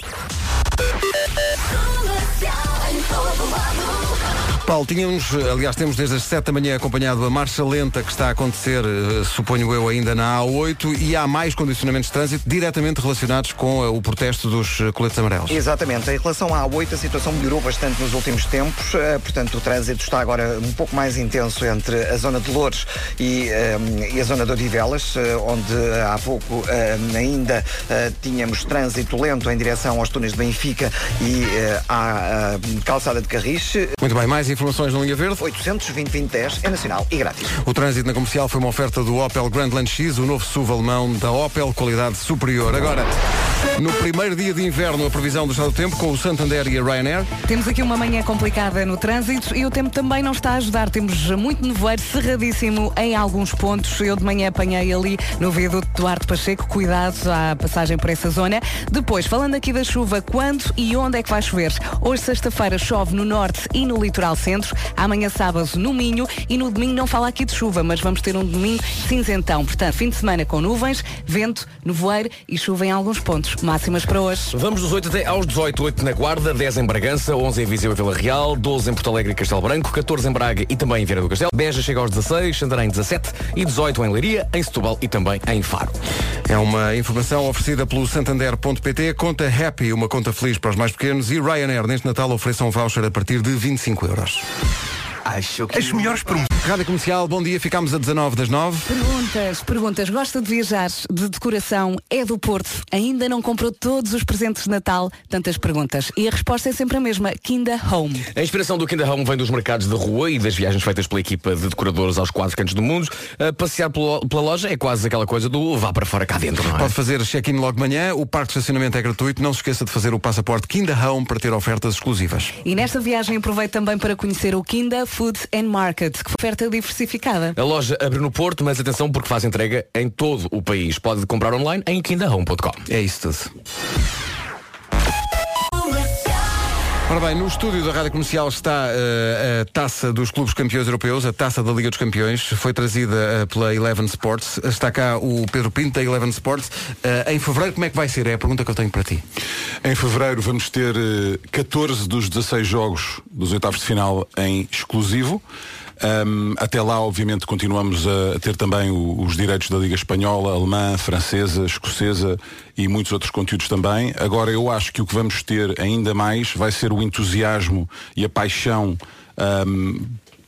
Paulo, tínhamos, aliás, temos desde as 7 da manhã acompanhado a marcha lenta que está a acontecer, eh, suponho eu, ainda na A8 e há mais condicionamentos de trânsito diretamente relacionados com eh, o protesto dos eh, coletes amarelos. Exatamente. Em relação à A8, a situação melhorou bastante nos últimos tempos. Portanto, o trânsito está agora um pouco mais intenso entre a zona de Louros e, eh, e a zona de Odivelas, onde há pouco eh, ainda eh, tínhamos trânsito lento em direção aos túneis de Benfica e eh, à eh, calçada de Carris. Muito bem, mais informações no Linha Verde. 820 2010 é nacional e grátis. O trânsito na comercial foi uma oferta do Opel Grandland X, o novo SUV alemão da Opel, qualidade superior. Agora, no primeiro dia de inverno, a previsão do estado do tempo com o Santander e a Ryanair. Temos aqui uma manhã complicada no trânsito e o tempo também não está a ajudar. Temos muito nevoeiro, cerradíssimo em alguns pontos. Eu de manhã apanhei ali no viaduto Duarte Pacheco. Cuidado à passagem por essa zona. Depois, falando aqui da chuva, quando e onde é que vai chover? Hoje, sexta-feira, chove no norte e no litoral centro. Amanhã, sábado, no Minho. E no domingo não fala aqui de chuva, mas vamos ter um domingo cinzentão. Portanto, fim de semana com nuvens, vento, nevoeiro e chuva em alguns pontos. Máximas para hoje. Vamos dos 8 até aos 18, 8 na Guarda, 10 em Bragança, 11 em Viseu e Vila Real, 12 em Porto Alegre e Castelo Branco, 14 em Braga e também em Vieira do Castelo, Beja chega aos 16, Santarém 17 e 18 em Leiria, em Setúbal e também em Faro. É uma informação oferecida pelo Santander.pt, conta Happy, uma conta feliz para os mais pequenos, e Ryanair neste Natal ofereçam um voucher a partir de 25 euros. News. Acho que... As melhores Rádio Comercial, bom dia, ficámos a 19 das 9. Perguntas, perguntas. Gosta de viajar? De decoração? É do Porto? Ainda não comprou todos os presentes de Natal? Tantas perguntas. E a resposta é sempre a mesma. Kinda Home. A inspiração do Kinder Home vem dos mercados de rua e das viagens feitas pela equipa de decoradores aos quatro cantos do mundo. A passear pela, loja é quase aquela coisa do vá para fora cá dentro, não é? Pode fazer check-in logo de manhã, o parque de estacionamento é gratuito, não se esqueça de fazer o passaporte Kinda Home para ter ofertas exclusivas. E nesta viagem aproveite também para conhecer o Kinda Food and Market, que oferta diversificada. A loja abre no Porto, mas atenção porque faz entrega em todo o país. Pode comprar online em kindahome.com. É isso tudo. Ora bem, no estúdio da Rádio Comercial está eh, a taça dos clubes campeões europeus, a taça da Liga dos Campeões, foi trazida eh, pela Eleven Sports. Está cá o Pedro Pinto da Eleven Sports. Eh, em fevereiro, como é que vai ser? É a pergunta que eu tenho para ti. Em fevereiro vamos ter eh, 14 dos 16 jogos dos oitavos de final em exclusivo. Ahm, até lá, obviamente, continuamos a ter também o- os direitos da Liga Espanhola, Alemã, Francesa, Escocesa e muitos outros conteúdos também. Agora, eu acho que o que vamos ter ainda mais vai ser o entusiasmo e a paixão ahm,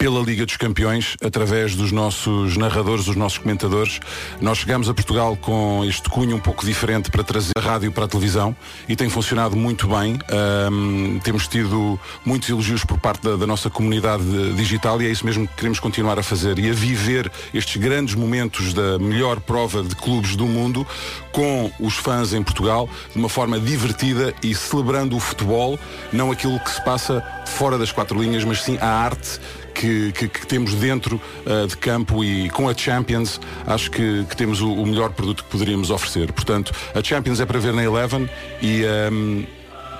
pela Liga dos Campeões através dos nossos narradores, dos nossos comentadores. Nós chegamos a Portugal com este cunho um pouco diferente para trazer a rádio para a televisão e tem funcionado muito bem. Ahm, temos tido muitos elogios por parte da, da nossa comunidade digital e é isso mesmo que queremos continuar a fazer e a viver estes grandes momentos da melhor prova de clubes do mundo com os fãs em Portugal de uma forma divertida e celebrando o futebol, não aquilo que se passa fora das quatro linhas, mas sim a arte que, que- que temos dentro uh, de campo e com a Champions acho que, que temos o, o melhor produto que poderíamos oferecer. Portanto, a Champions é para ver na Eleven e um,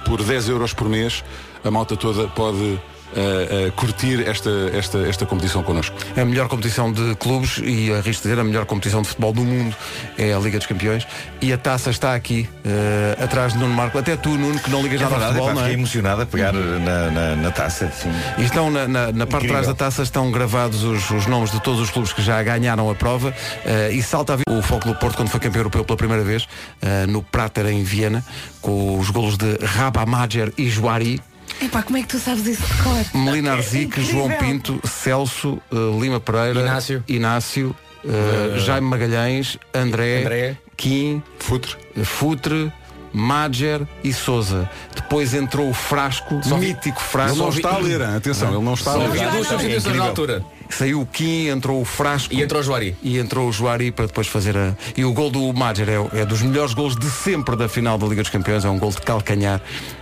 por 10 euros por mês a malta toda pode uh, uh, curtir esta, esta, esta competição connosco. A melhor competição de clubes e arrisco dizer a melhor competição de futebol do mundo é a Liga dos Campeões e a taça está aqui eh, atrás de Nuno Marco. Até tu, Nuno, que não ligas É nada verdade, ao futebol, epá, não é? emocionado a pegar na, na- na taça. Sim. E estão na, na- na parte de trás da taça estão gravados os, os nomes de todos os clubes que já ganharam a prova eh, e salta a o Foco do Porto quando foi campeão europeu pela primeira vez eh, no Prater em Viena com os golos de Raba Mager e Juari Epá, como é que tu sabes isso de cor? Melinar Zic, Incrível. João Pinto, Celso, eh, Lima Pereira, Inácio. Inácio, eh, Jaime Magalhães, André, André. Kim, Futre. Futre, Mager e Souza. Depois entrou o Frasco, mítico Frasco. Ele não está a ler, atenção, ele não está a Só ler. havia duas É substituições na altura. Saiu o Kim, entrou o Frasco E entrou o Juari. e entrou o Juari para depois fazer a. E o gol do Mager é, é dos melhores gols de sempre da final da Liga dos Campeões, é um gol de calcanhar.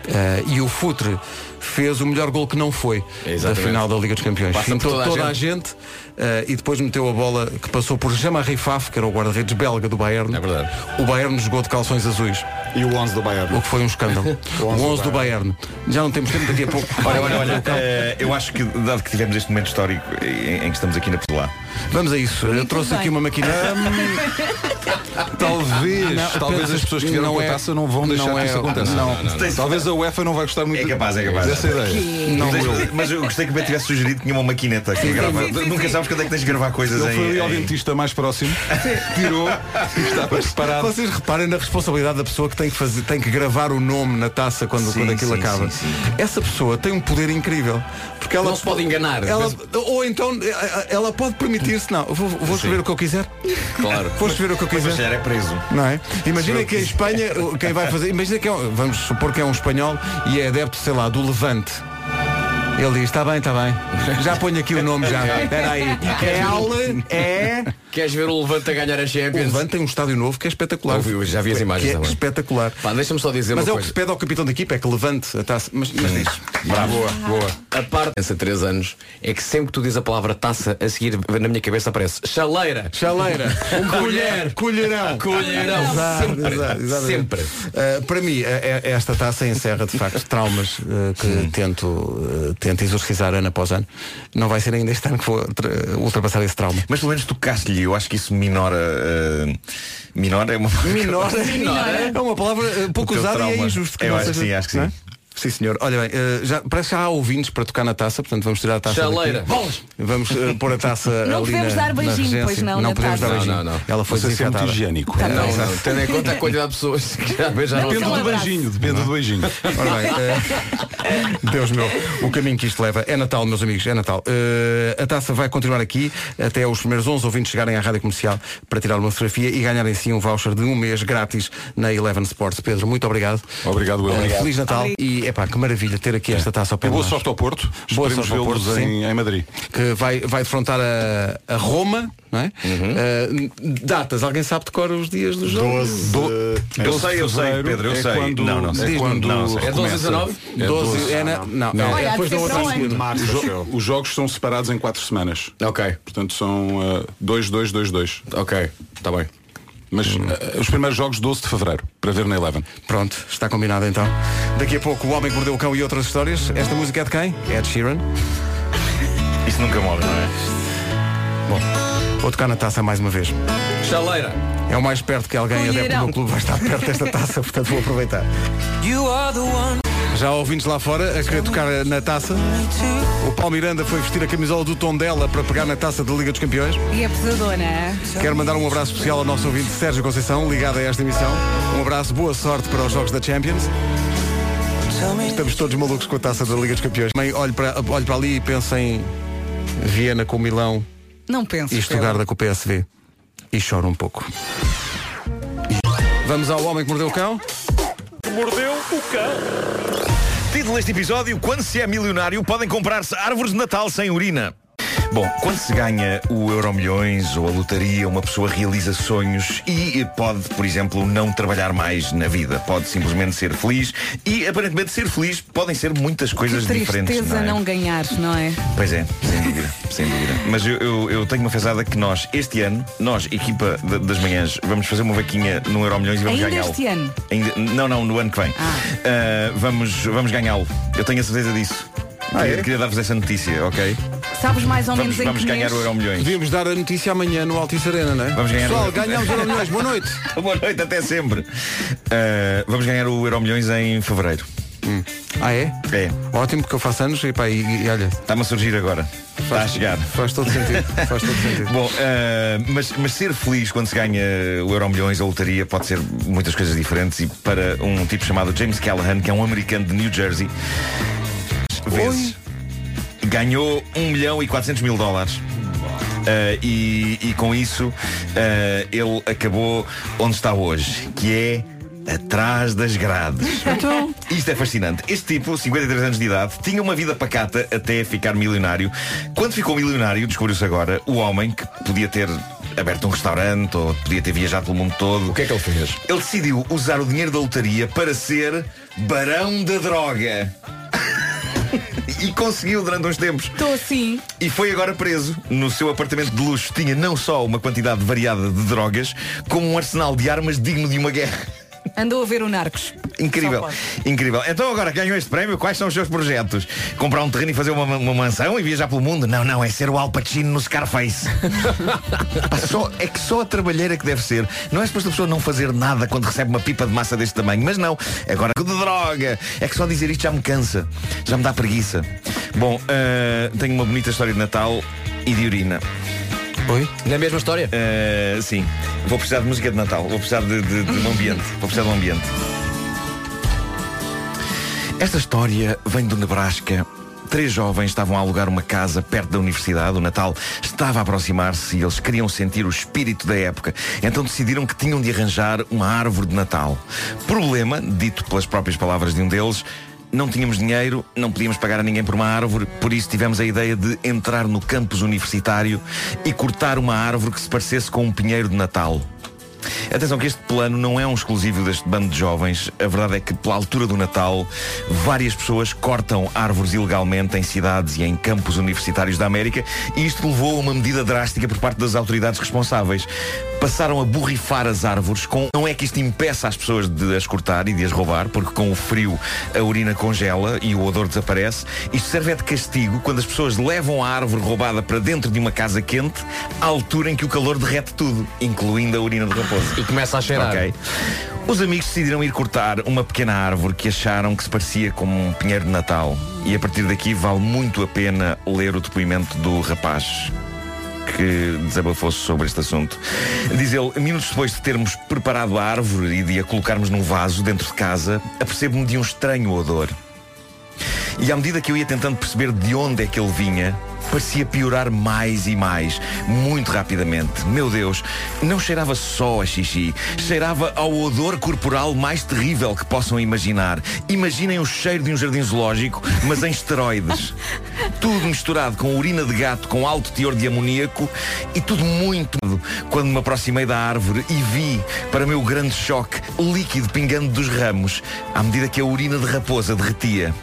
Eh, e o Futre fez o melhor gol que não foi da Exatamente. final da Liga dos Campeões. Fintou toda a toda a gente, eh, e depois meteu a bola que passou por Jean-Marie Faf, que era o guarda-redes belga do Bayern. É verdade. O Bayern jogou de calções azuis, E o 11 do Bayern. o que foi um escândalo. o 11 do Bayern. Já não temos tempo daqui a pouco. Olha, olha, olha, eh, eu acho que, dado que tivemos este momento histórico em, em que estamos aqui na Lá. Vamos a isso. Eu trouxe bem. aqui uma máquina. Talvez, Não, talvez as pessoas que vieram não com a é- taça não vão deixar não que é- isso aconteça. não. Talvez a UEFA não vai gostar muito É capaz, é capaz. dessa ideia. Não, Mas- eu. Mas eu gostei que o Beto tivesse sugerido que tinha uma maquineta que grava. Nunca sabes quando é que tens de gravar coisas Ele foi em. ao dentista mais próximo, tirou e estava preparado. Vocês reparem na responsabilidade da pessoa que tem que, fazer, tem que gravar o nome na taça quando, Sim, quando aquilo sim, acaba. sim. Essa pessoa tem um poder incrível. Porque ela Não se pode enganar. Ela, Mas- Ou então eh, ela pode permitir-se, não, vou, vou escrever o que eu quiser. Claro. Vou escrever o que eu Mas se quiser. calhar é preso. Não é? Imagina que em Espanha, quem vai fazer. Imagina que é, vamos supor que é um espanhol e é adepto, sei lá, do Levante. Ele diz, está bem, está bem. Já ponho aqui o nome já. Espera aí. L é. Queres ver o Levante a ganhar a O Champions? Levante tem um estádio novo que é espetacular. Eu já vi as imagens Que é também. espetacular. Pá, deixa-me só dizer Mas uma é o que se pede ao capitão da equipa, é que levante a taça. Mas, mas diz. Bravo. Boa, boa. A parte dessa 3 anos é que sempre que tu dizes a palavra taça, a seguir na minha cabeça aparece chaleira. Chaleira, um Colher. colherão. Colherão. Exato, Sempre. exato, exatamente. Sempre. Uh, para mim, é- é- esta taça encerra de facto traumas uh, que tento, uh, tento exorcizar ano após ano. Não vai ser ainda este ano que vou tra- ultrapassar esse trauma. Mas pelo menos tocaste-lhe, eu acho que isso minora. eh, minora é uma. Minora, é uma palavra uh, pouco usada e trauma. é injusto. Eu acho que sim, acho que não é? sim. Sim, senhor. Olha bem, uh, já, parece que já há ouvintes para tocar na taça, portanto vamos tirar a taça. Chaleira. daqui. Bolas. Vamos uh, pôr a taça Não ali podemos na, dar beijinho, pois não, Não na podemos dar taça. beijinho. Não, não. Ela foi Você é muito higiênico. Tá Não, não. Tendo em conta a quantidade de pessoas que já beijaram Depende do beijinho, depende do beijinho. Ora bem, eh, Deus meu, o caminho que isto leva é Natal, meus amigos, é Natal. Eh, a taça vai continuar aqui até os primeiros 11 ouvintes chegarem à rádio comercial para tirar uma fotografia e ganharem sim um voucher de um mês grátis na Eleven Sports. Pedro, muito obrigado. Obrigado, eu. Eh, Feliz Natal e epá, que maravilha ter aqui esta taça ao pé E de boa nós. sorte ao Porto. Boa Esperemos sorte ao Porto, em, em Madrid. que vai, vai defrontar a, a Roma, não é? Uhum. Eh, datas, alguém sabe de cor os dias dos jogos? 12. Eu sei, eu sei, Pedro, eu é sei. Quando, Não, não sei. É quando Não, não sei. É 12 começa. 19? É 12, é na, não, Não. é Olha, depois da outra? Março, Os, jo- jogos são separados em quatro semanas. Ok, Portanto são uh, 2, 2, 2, 2. ok. Está bem. Mas uh, os primeiros jogos 12 de Fevereiro, para ver na Eleven. Pronto, está combinado então. Daqui a pouco o Homem que Mordeu o Cão e outras histórias. Esta música é de quem? É de Sheeran. Isso nunca morre, não é? Bom, vou tocar na taça mais uma vez. Chaleira. É o mais perto que alguém adepto do meu clube vai estar perto desta taça, portanto vou aproveitar. Já há ouvintes lá fora a querer tocar na taça. O Paulo Miranda foi vestir a camisola do tom dela para pegar na taça da Liga dos Campeões. E a pesadona. Quero mandar um abraço especial ao nosso ouvinte Sérgio Conceição, ligado a esta emissão. Um abraço, boa sorte para os Jogos da Champions. Estamos todos malucos com a taça da Liga dos Campeões. Mãe, olho para, olho para ali e penso em Viena com Milão Não penso. e Estugarda com o PSV. E choro um pouco. Vamos ao Homem que Mordeu o Cão. Mordeu o cão. Título deste episódio: Quando se é milionário, podem comprar-se árvores de Natal sem urina. Bom, quando se ganha o Euromilhões ou a lotaria, uma pessoa realiza sonhos e pode, por exemplo, não trabalhar mais na vida. Pode simplesmente ser feliz e, aparentemente, ser feliz podem ser muitas coisas que diferentes. tristeza não é? não ganhar, não é? Pois é, sem dúvida, sem dúvida. Mas eu, eu, eu tenho uma fezada que nós, este ano, nós, equipa da- das manhãs, vamos fazer uma vaquinha no Euromilhões e vamos Ainda ganhá-lo. este ano? Ainda- não, não, no ano que vem. Ah, vamos vamos ganhá-lo. Eu tenho a certeza disso. queria, queria dar-vos essa notícia, ok? Sabes mais ou Vamos, menos em vamos que ganhar mês? o Euromilhões. Devíamos dar a notícia amanhã no Altice Arena, não é? Vamos ganhar Pessoal, o- ganhamos Euro Milhões. Boa noite. Boa noite, até sempre. Ah, vamos ganhar o Euromilhões em fevereiro. Ah, é? É. Ótimo, porque eu faço anos e, pá, e, e olha. Está-me a surgir agora. Está a chegar. Faz todo sentido. Faz todo sentido. Bom, ah, mas, mas ser feliz quando se ganha o Euro Milhões, a lotaria, pode ser muitas coisas diferentes. E para um tipo chamado James Callahan, que é um americano de New Jersey, vezes, ganhou 1 milhão e 400 mil dólares. Ah, e, e com isso ah, ele acabou onde está hoje, que é atrás das grades. Isto é fascinante. Este tipo, 53 anos de idade, tinha uma vida pacata até ficar milionário. Quando ficou milionário, descobriu-se agora, o homem que podia ter aberto um restaurante ou podia ter viajado pelo mundo todo. O que é que ele fez? Ele decidiu usar o dinheiro da lotaria para ser barão da droga. E conseguiu durante uns tempos. Estou assim. E foi agora preso. No seu apartamento de luxo tinha não só uma quantidade variada de drogas, como um arsenal de armas digno de uma guerra. Andou a ver o Narcos. Incrível, incrível. Então agora ganhou este prémio, quais são os seus projetos? Comprar um terreno e fazer uma, uma mansão e viajar pelo mundo? Não, não, é ser o Al Pacino no Scarface. Pá, só, é que só a trabalheira que deve ser. Não é suposto a pessoa não fazer nada quando recebe uma pipa de massa deste tamanho, mas não. Agora de droga. É que só dizer isto já me cansa, já me dá preguiça. Bom, ah, tenho uma bonita história de Natal e de urina. Oi? Na mesma história? Ah, sim. Vou precisar de música de Natal. Vou precisar de, de, de um ambiente. Vou precisar de um ambiente. Esta história vem do Nebraska. Três jovens estavam a alugar uma casa perto da universidade. O Natal estava a aproximar-se e eles queriam sentir o espírito da época. Então decidiram que tinham de arranjar uma árvore de Natal. Problema, dito pelas próprias palavras de um deles, não tínhamos dinheiro, não podíamos pagar a ninguém por uma árvore, por isso tivemos a ideia de entrar no campus universitário e cortar uma árvore que se parecesse com um pinheiro de Natal. Atenção que este plano não é um exclusivo deste bando de jovens. A verdade é que, pela altura do Natal, várias pessoas cortam árvores ilegalmente em cidades e em campos universitários da América e isto levou a uma medida drástica por parte das autoridades responsáveis. Passaram a borrifar as árvores com... Não é que isto impeça as pessoas de as cortar e de as roubar, porque com o frio a urina congela e o odor desaparece. Isto serve é de castigo quando as pessoas levam a árvore roubada para dentro de uma casa quente à altura em que o calor derrete tudo, incluindo a urina do raposo. E começa a cheirar. Ok. Os amigos decidiram ir cortar uma pequena árvore que acharam que se parecia com um pinheiro de Natal. E a partir daqui vale muito a pena ler o depoimento do rapaz que desabafou-se sobre este assunto. Diz ele, minutos depois de termos preparado a árvore e de a colocarmos num vaso dentro de casa, apercebo-me de um estranho odor. E à medida que eu ia tentando perceber de onde é que ele vinha, parecia piorar mais e mais, muito rapidamente. Meu Deus, não cheirava só a xixi, cheirava ao odor corporal mais terrível que possam imaginar. Imaginem o cheiro de um jardim zoológico, mas em esteroides. Tudo misturado com urina de gato com alto teor de amoníaco e tudo muito. Quando me aproximei da árvore e vi, para meu grande choque, líquido pingando dos ramos, à medida que a urina de raposa derretia.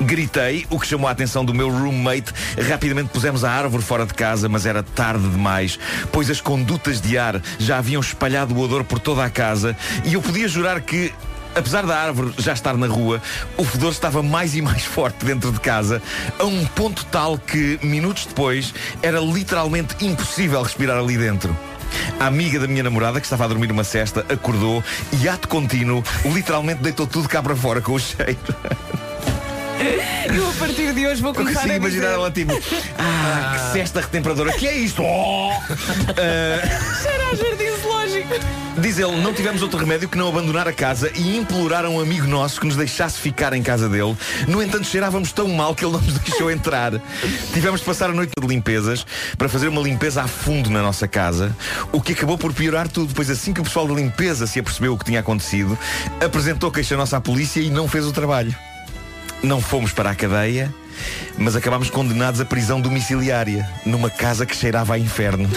Gritei, o que chamou a atenção do meu roommate. Rapidamente pusemos a árvore fora de casa, mas era tarde demais, pois as condutas de ar já haviam espalhado o odor por toda a casa e eu podia jurar que. Apesar da árvore já estar na rua, o fedor estava mais e mais forte dentro de casa, a um ponto tal que, minutos depois, era literalmente impossível respirar ali dentro. A amiga da minha namorada, que estava a dormir uma cesta, acordou e, ato contínuo, literalmente deitou tudo cá para fora com o cheiro. partir de hoje vou Eu começar consigo a imaginar dizer. ela tipo, ah, que cesta retemperadora, que é isto? Oh! Ah, Cheira a jardim zoológico. Diz ele, não tivemos outro remédio que não abandonar a casa e implorar a um amigo nosso que nos deixasse ficar em casa dele. No entanto, cheirávamos tão mal que ele não nos deixou entrar. Tivemos de passar a noite de limpezas para fazer uma limpeza a fundo na nossa casa, o que acabou por piorar tudo, pois assim que o pessoal da limpeza se apercebeu o que tinha acontecido, apresentou queixa nossa à polícia e não fez o trabalho. Não fomos para a cadeia, mas acabámos condenados à prisão domiciliária, numa casa que cheirava a inferno.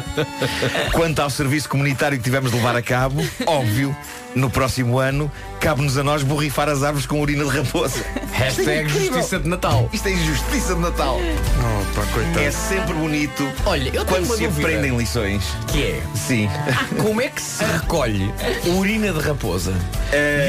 Quanto ao serviço comunitário que tivemos de levar a cabo, óbvio, no próximo ano, cabe-nos a nós borrifar as árvores com urina de raposa. Hashtag Justiça de Natal. Isto é injustiça de Natal. É sempre bonito Olha, eu tenho quando uma se dúvida. aprendem lições. Que é? Sim. Como é que se recolhe urina de raposa?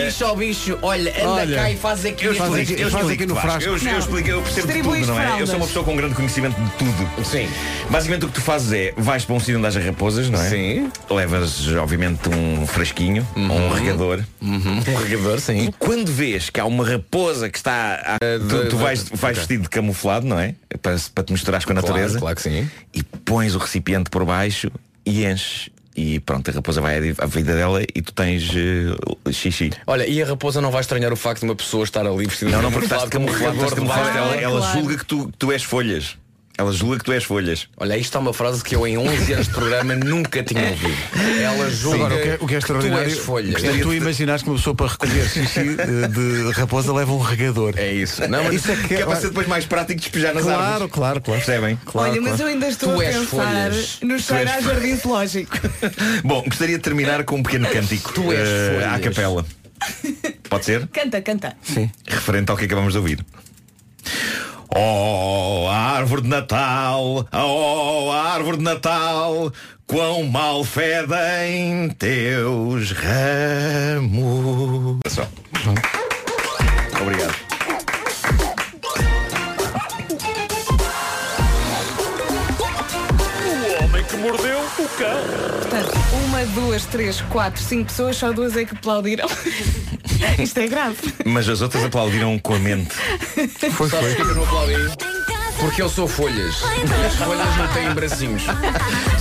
Bicho ao bicho, olha, anda Olha, cá e faz aqui Eu este explico, frasco. eu Faz explico, aqui no Vasco. frasco. Eu, eu explico, eu percebo de tudo, não é? Eu sou uma pessoa com grande conhecimento de tudo. Sim. Basicamente o que tu fazes é, vais para um sítio onde haja raposas, não é? Sim. Levas, obviamente, um frasquinho, um regador. Um regador, sim. E quando vês que há uma raposa que está. a- tu, de- tu vais, vais ok. vestido de camuflado, não é? Para, para te misturares com a Claro, natureza. claro que sim. E pões o recipiente por baixo e enches. E pronto, a raposa vai à vida dela e tu tens eh, xixi. Olha, e a raposa não vai estranhar o facto de uma pessoa estar ali vestida Não, de não, porque estás de camuflado, camuflado. vai- Ela, ela Claro. julga que tu, que tu és folhas. Ela julga que tu és folhas. Olha, isto é uma frase que eu em 11 anos de programa nunca tinha ouvido. Ela julga Agora, o que é, o que é extraordinário tu és folhas. é tu imaginares que uma pessoa para recolher xixi eh, de raposa leva um regador. É isso. Não, mas Isso é que é- para ser depois mais prático despejar nas Claro, árvores. claro, claro. Percebem? Olha, mas eu ainda estou Tu a és pensar folhas. no cheiro és a jardim zoológico. Bom, gostaria de terminar com um pequeno cântico Tu és eh, folhas. à capela. Pode ser? Canta, canta. Sim. Referente ao que acabamos de ouvir. Oh, árvore de Natal, oh, árvore de Natal, quão mal fedem teus ramos. Obrigado. O cão. Portanto, uma, duas, três, quatro, cinco pessoas, só duas é que aplaudiram. Isto é grave. Mas as outras aplaudiram com a mente. Foi, Sabes foi. que eu não aplaudi? Porque eu sou folhas. As folhas não têm bracinhos.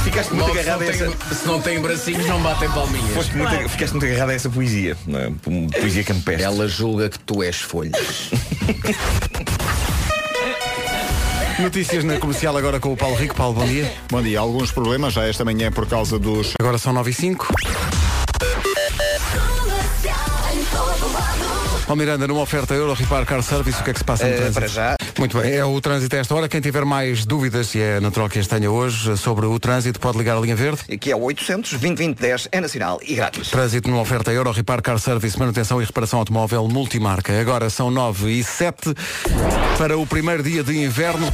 Ficaste muito Logo, se, agarrado não a essa. têm, se não têm bracinhos, não batem palminhas. Foste muito, ficaste muito agarrado a essa poesia. Não é? Poesia campestre. Ela julga que tu és folhas. Notícias na comercial agora com o Paulo Rico. Paulo, bom dia. Bom dia. Alguns problemas já esta manhã por causa dos. Agora são 9 e 5. Paulo Miranda, numa oferta Euro Repar Car Service, o que é que se passa no Eh, trânsito? para já. Muito bem, é o trânsito a esta hora. Quem tiver mais dúvidas, e é natural que as tenha hoje, sobre o trânsito, pode ligar a linha verde. Aqui é o 800 2010 é nacional e grátis. Trânsito numa oferta Euro Repar Car Service, manutenção e reparação automóvel multimarca. Agora são 9 e 7 para o primeiro dia de inverno.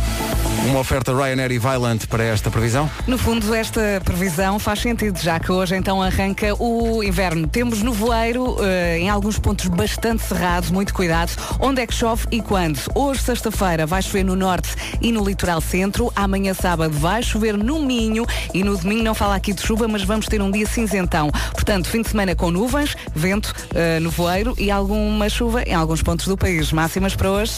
Uma oferta Ryanair e Violent para esta previsão. No fundo, esta previsão faz sentido, já que hoje então arranca o inverno. Temos nevoeiro eh, em alguns pontos bastante cerrados, muito cuidado. Onde é que chove e quando? Hoje, sexta-feira, vai chover no norte e no litoral centro. Amanhã, sábado, vai chover no Minho e no domingo não fala aqui de chuva, mas vamos ter um dia cinzentão. Portanto, fim de semana com nuvens, vento, eh, nevoeiro e alguma chuva em alguns pontos do país. Máximas para hoje?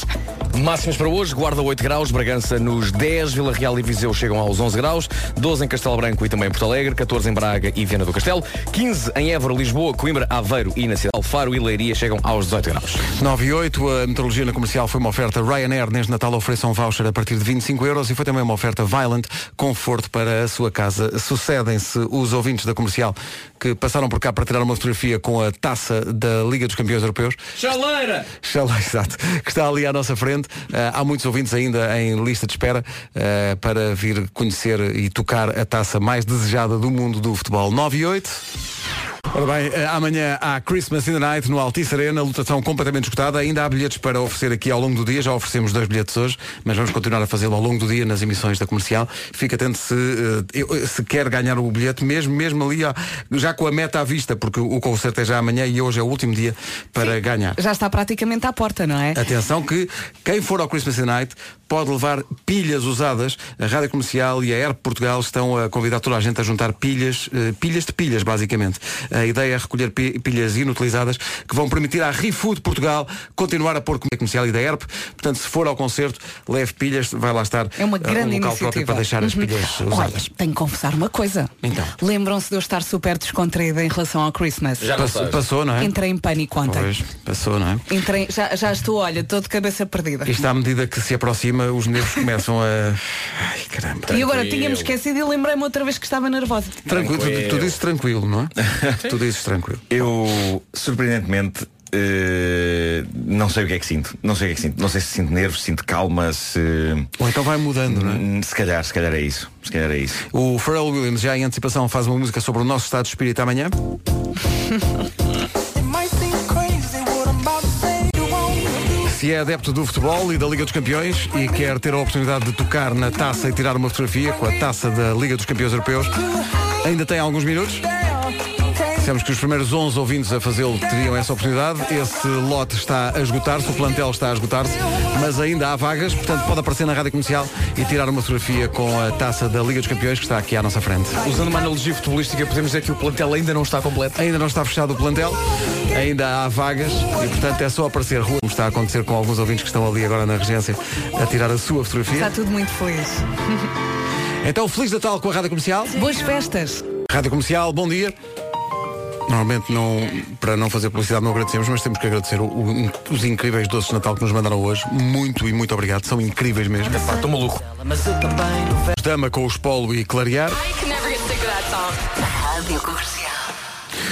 Máximas para hoje, Guarda 8 graus, Bragança nos 10, Vila Real e Viseu chegam aos 11 graus, 12 em Castelo Branco e também em Porto Alegre, 14 em Braga e Viana do Castelo, 15 em Évora, Lisboa, Coimbra, Aveiro e na cidade de Faro e Leiria chegam aos 18 graus. 9 e 8, a meteorologia na comercial foi uma oferta Ryanair. Neste Natal ofereça um voucher a partir de 25 euros e foi também uma oferta Violent, conforto para a sua casa. Sucedem-se os ouvintes da comercial que passaram por cá para tirar uma fotografia com a taça da Liga dos Campeões Europeus. Chaleira! Xalá, exato, que está ali à nossa frente. Ah, há muitos ouvintes ainda em lista de espera ah, para vir conhecer e tocar a taça mais desejada do mundo do futebol. 9 e 8. Ora bem, eh, amanhã há Christmas in the Night no Altice Arena, lotação completamente esgotada. Ainda há bilhetes para oferecer aqui ao longo do dia. Já oferecemos dois bilhetes hoje, mas vamos continuar a fazê-lo ao longo do dia nas emissões da comercial. Fique atento se, eh, eu- se quer ganhar o bilhete, mesmo, mesmo ali, já com a meta à vista, porque o concerto é já amanhã e hoje é o último dia para ganhar. Já está praticamente à porta, não é? Atenção que quem for ao Christmas in the Night pode levar pilhas usadas. A Rádio Comercial e a ERP Portugal estão a convidar toda a gente a juntar pilhas, eh, pilhas de pilhas, basicamente. A ideia é recolher pi- pilhas inutilizadas que vão permitir à ReFood Portugal continuar a pôr comida comercial e da ERP. Portanto, se for ao concerto, leve pilhas, vai lá estar É uma uh, grande um local iniciativa. próprio para deixar as Uhum. pilhas Olha, usadas. tenho que confessar uma coisa. Então. Lembram-se de eu estar super descontraída em relação ao Christmas? passou, passou, não é? Entrei em pânico ontem. Pois, passou, não é? Entrei, já, já estou, olha, estou de cabeça perdida. Isto à medida que se aproxima, os nervos começam a. Ai, caramba. E agora tínhamos esquecido e lembrei-me outra vez que estava nervosa. Tranquilo, tu, tu dizes tranquilo, não é? tu dizes tranquilo. Eu, surpreendentemente, eh, não sei o que é que sinto. Não sei o que é que sinto. Não sei se sinto nervos, se sinto calma, se. Ou então vai mudando, não é? Se calhar, se calhar é isso. Se calhar é isso. O Pharrell Williams já em antecipação faz uma música sobre o nosso estado de espírito amanhã. Se é adepto do futebol e da Liga dos Campeões e quer ter a oportunidade de tocar na taça e tirar uma fotografia com a taça da Liga dos Campeões Europeus, ainda tem alguns minutos. Dissemos que os primeiros 11 ouvintes a fazê-lo teriam essa oportunidade. Esse lote está a esgotar-se, o plantel está a esgotar-se, mas ainda há vagas, portanto pode aparecer na rádio comercial e tirar uma fotografia com a taça da Liga dos Campeões que está aqui à nossa frente. Usando uma analogia futebolística, podemos dizer que o plantel ainda não está completo. Ainda não está fechado o plantel, ainda há vagas e portanto é só aparecer rua, como está a acontecer com alguns ouvintes que estão ali agora na regência a tirar a sua fotografia. Está tudo muito feliz. Então, Feliz Natal com a Rádio Comercial. Boas festas. Rádio Comercial, bom dia. Normalmente não, para não fazer publicidade não agradecemos, mas temos que agradecer o- o- os incríveis doces de Natal que nos mandaram hoje. Muito e muito obrigado, são incríveis mesmo. Estou maluco. Dama com os Polo e Clarear. Rádio Comercial.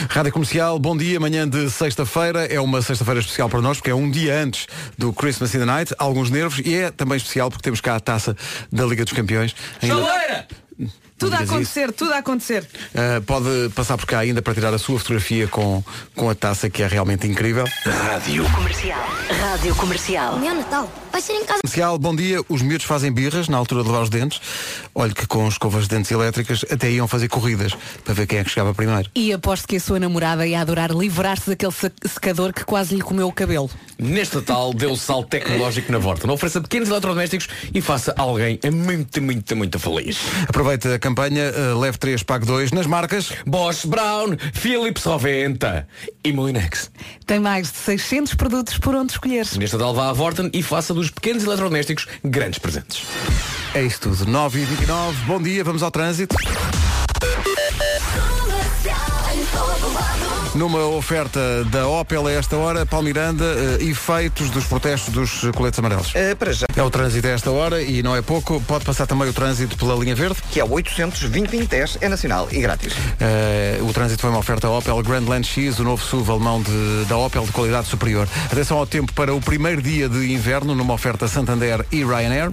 Rádio Comercial, bom dia, manhã de sexta-feira. É uma sexta-feira especial para nós, porque é um dia antes do Christmas in the Night. Alguns nervos e é também especial porque temos cá a taça da Liga dos Campeões. Ainda- Chaleira! Tudo a digas isso. acontecer, tudo a acontecer. Uh, pode passar por cá ainda para tirar a sua fotografia com, com a taça que é realmente incrível. Rádio Comercial. Rádio Comercial. Meu Natal vai ser em casa. Comercial, bom dia. Os miúdos fazem birras na altura de lavar os dentes. Olha que com escovas de dentes elétricas até iam fazer corridas para ver quem é que chegava primeiro. E aposto que a sua namorada ia adorar livrar-se daquele se- secador que quase lhe comeu o cabelo. Neste Natal deu o salto tecnológico na Vorta. Não ofereça pequenos eletrodomésticos e faça alguém muito, muito, muito feliz. Aproveita a campanha, uh, leve 3, pague 2 nas marcas. Bosch Brown, Philips Roventa e Molinex. Tem mais de 600 produtos por onde escolher. Neste Natal vá à Vorten e faça dos pequenos eletrodomésticos grandes presentes. É isso tudo. 9 e 29 bom dia, vamos ao trânsito. Numa oferta da Opel a esta hora, Paulo Miranda, eh, efeitos dos protestos dos coletes amarelos. Eh, para já. É o trânsito a esta hora e não é pouco. Pode passar também o trânsito pela linha verde. Que é o 800 2010 é nacional e grátis. Eh, o trânsito foi uma oferta Opel Grandland X, o novo SUV alemão de- da Opel de qualidade superior. Atenção ao tempo para o primeiro dia de inverno, numa oferta Santander e Ryanair.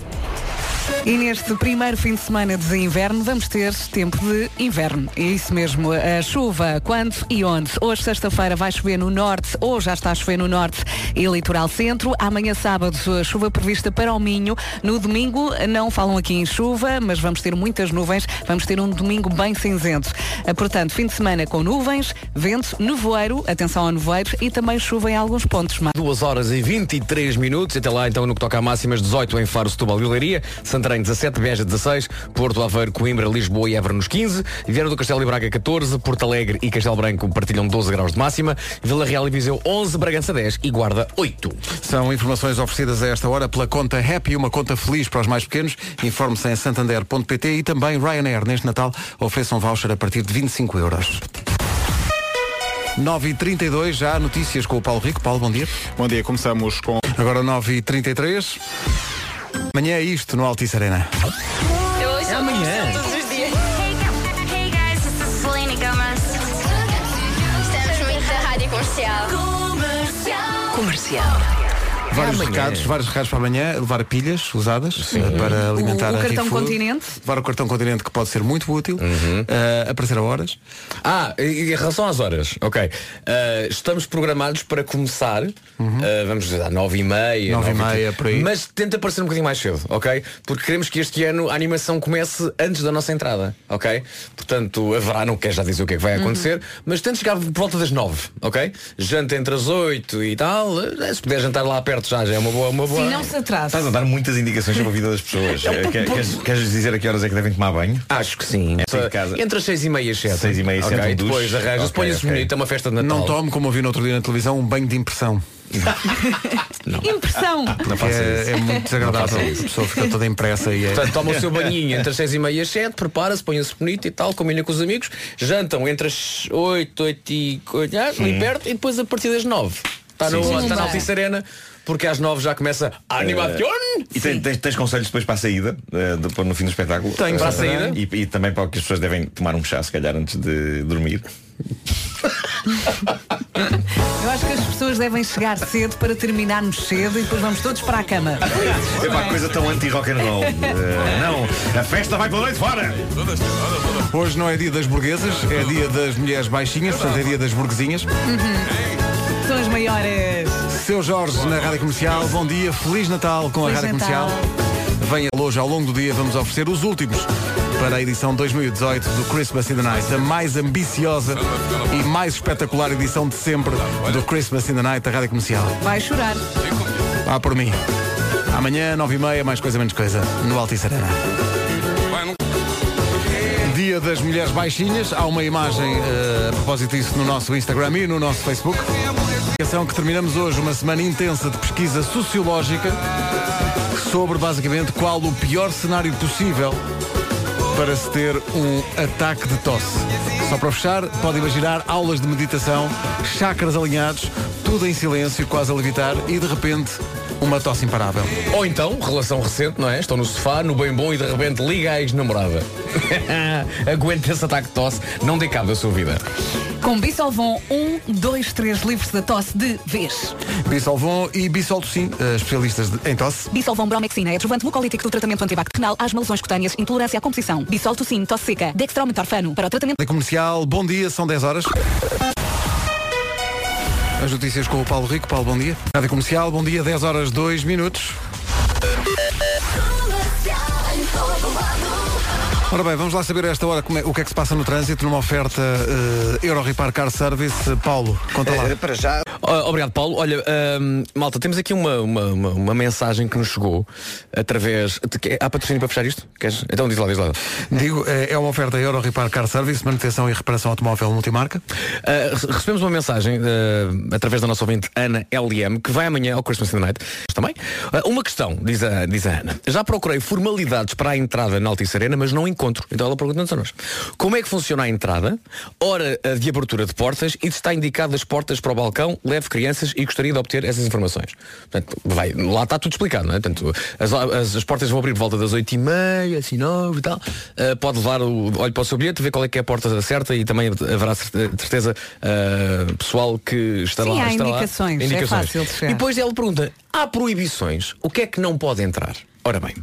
E neste primeiro fim de semana de inverno vamos ter tempo de inverno. É isso mesmo. A chuva, quando e onde? Hoje, sexta-feira, vai chover no norte, ou já está a chover no norte e litoral centro. Amanhã, sábado, a chuva prevista para o Minho. No domingo, não falam aqui em chuva, mas vamos ter muitas nuvens. Vamos ter um domingo bem cinzento. Ah, Portanto, fim de semana com nuvens, vento, nevoeiro, atenção ao nevoeiro e também chuva em alguns pontos. 2 horas e 23 minutos. Até lá, então, no que toca a máximas, 18 em Faro, Setúbal e Leiria, Santarém 17, Beja 16, Porto Aveiro, Coimbra, Lisboa e Évora nos 15, Vieira do Castelo e Braga 14, Porto Alegre e Castelo Branco partilham 12 graus de máxima, Vila Real e Viseu 11, Bragança 10 e Guarda 8. São informações oferecidas a esta hora pela conta Happy, uma conta feliz para os mais pequenos. Informe-se em santander.pt e também Ryanair. Neste Natal ofereçam voucher a partir de 25 euros. 9h32, já há notícias com o Paulo Rico. Paulo, bom dia. Bom dia, começamos com. Agora 9h33. Amanhã é isto no Altice Arena. Eu ouço É amanhã. todos os dias. Hey guys, this is Selena Gomez. Estamos muito da rádio comercial. Comercial. Vários amanhã. recados, vários recados para amanhã, levar pilhas usadas eh, para alimentar O- o a cartão. Continente. Levar o cartão continente que pode ser muito útil, eh, aparecer a horas. Ah, e- em relação às horas, ok. Ah, estamos programados para começar, ah, vamos dizer, às 9 e meia. Nove e 9 meia, por aí. Mas tenta parecer um bocadinho mais cedo, ok? Porque queremos que este ano a animação comece antes da nossa entrada, ok? Portanto, haverá, não quer já dizer o que é que vai acontecer, mas tenta chegar por volta das 9, ok? Janta entre as 8 e tal, se puder jantar lá perto já é uma boa, uma boa. Sim, não se atrasa. Estás a dar muitas indicações sobre a vida das pessoas. É um Queres, queres dizer a que horas é que devem tomar banho? Acho que sim. É casa. Entre as seis e meia e sete. Seis e meia e sete, um duche. Depois arranja-se, Ok, põe-se ok. bonito, é uma festa de Natal. Não tomo, como ouvi no outro dia na televisão, um banho de impressão. Impressão. Que faça é, é muito desagradável. Não A pessoa fica toda impressa e é. Portanto, toma o seu banhinho entre as seis e meia e as sete, prepara-se, põe-se bonito e tal, combina com os amigos, jantam entre as oito, oito e oito, ah, ali perto, e depois a partir das nove. Está, no, Sim, sim, está na. Altice Arena, porque às nove já começa a animação. Eh, E tens, tens- tens conselhos depois para a saída, depois no fim do espetáculo? Tenho. Para a Eh, saída? E, e também para que as pessoas devem tomar um chá, se calhar, antes de dormir. Eu acho que as pessoas devem chegar cedo para terminarmos cedo e depois vamos todos para a cama. É uma coisa tão anti-rock and roll. Eh, não, a festa vai pela noite fora! Hoje não é dia das burguesas, é dia das mulheres baixinhas, portanto é dia das burguesinhas. Uhum. São as maiores. Seu Jorge na Rádio Comercial, bom dia, Feliz Natal com Feliz a Rádio Natal. Comercial. Venha hoje ao longo do dia, vamos oferecer os últimos para a edição 2018 do Christmas in the Night, a mais ambiciosa e mais espetacular edição de sempre do Christmas in the Night da Rádio Comercial. Vai chorar. Vá por mim. Amanhã, 9h30, mais coisa menos coisa, no Altice Arena. Dia das Mulheres Baixinhas. Há uma imagem eh, a propósito disso no nosso Instagram e no nosso Facebook. Atenção que terminamos hoje uma semana intensa de pesquisa sociológica sobre basicamente qual o pior cenário possível para se ter um ataque de tosse. Só para fechar, pode imaginar aulas de meditação, chakras alinhados, tudo em silêncio, quase a levitar e de repente uma tosse imparável. Ou então, relação recente, não é? Estão no sofá, no bem bom e de repente liga a ex-namorada. Aguenta esse ataque de tosse, não dê cabo da sua vida. Com Bisolvon 1, 2, 3 livros da tosse de vez. Bisolvon e Bisoltocin, eh, especialistas de- em tosse. Bisolvon Bromexina é adjuvante mucolítico do tratamento antibacterial às lesões cutâneas, intolerância à composição. Bisoltocin, tosse seca. Dextrometorfano para o tratamento... Rádio Comercial, bom dia, são 10 horas. As notícias com o Paulo Rico. Paulo, bom dia. Rádio Comercial, bom dia, 10 horas 2 minutos. Ora bem, vamos lá saber a esta hora como é- o que é que se passa no trânsito numa oferta uh, Euro Repar Car Service. Uh, Paulo, conta lá. Eh, para já. Oh, Obrigado, Paulo. Olha, hum, malta, temos aqui uma, uma, uma, uma mensagem que nos chegou através. de Há patrocínio para fechar isto? Queres? Então diz lá, diz lá. Digo, eh, é uma oferta Euro Repar Car Service, manutenção e reparação automóvel multimarca. Uh, re- recebemos uma mensagem uh, através da nossa ouvinte Ana LM, que vai amanhã ao Christmas in the Night também. Uh, uma questão, diz a, diz a Ana. Já procurei formalidades para a entrada na Altice Arena, mas não encontro. Então ela pergunta-nos a nós. Como é que funciona a entrada? Hora de abertura de portas e se está indicado as portas para o balcão, leve crianças e gostaria de obter essas informações. Portanto, vai, lá está tudo explicado, não é? Portanto, as, as, as portas vão abrir de volta das 8h30, assim, 9 e tal. Uh, pode levar o olho para o seu bilhete, ver qual é que é a porta certa e também haverá certe- certeza uh, pessoal que estará Sim, lá. há estará lá. indicações, é fácil de. E depois ela pergunta, há proibições? O que é que não pode entrar? Ora bem,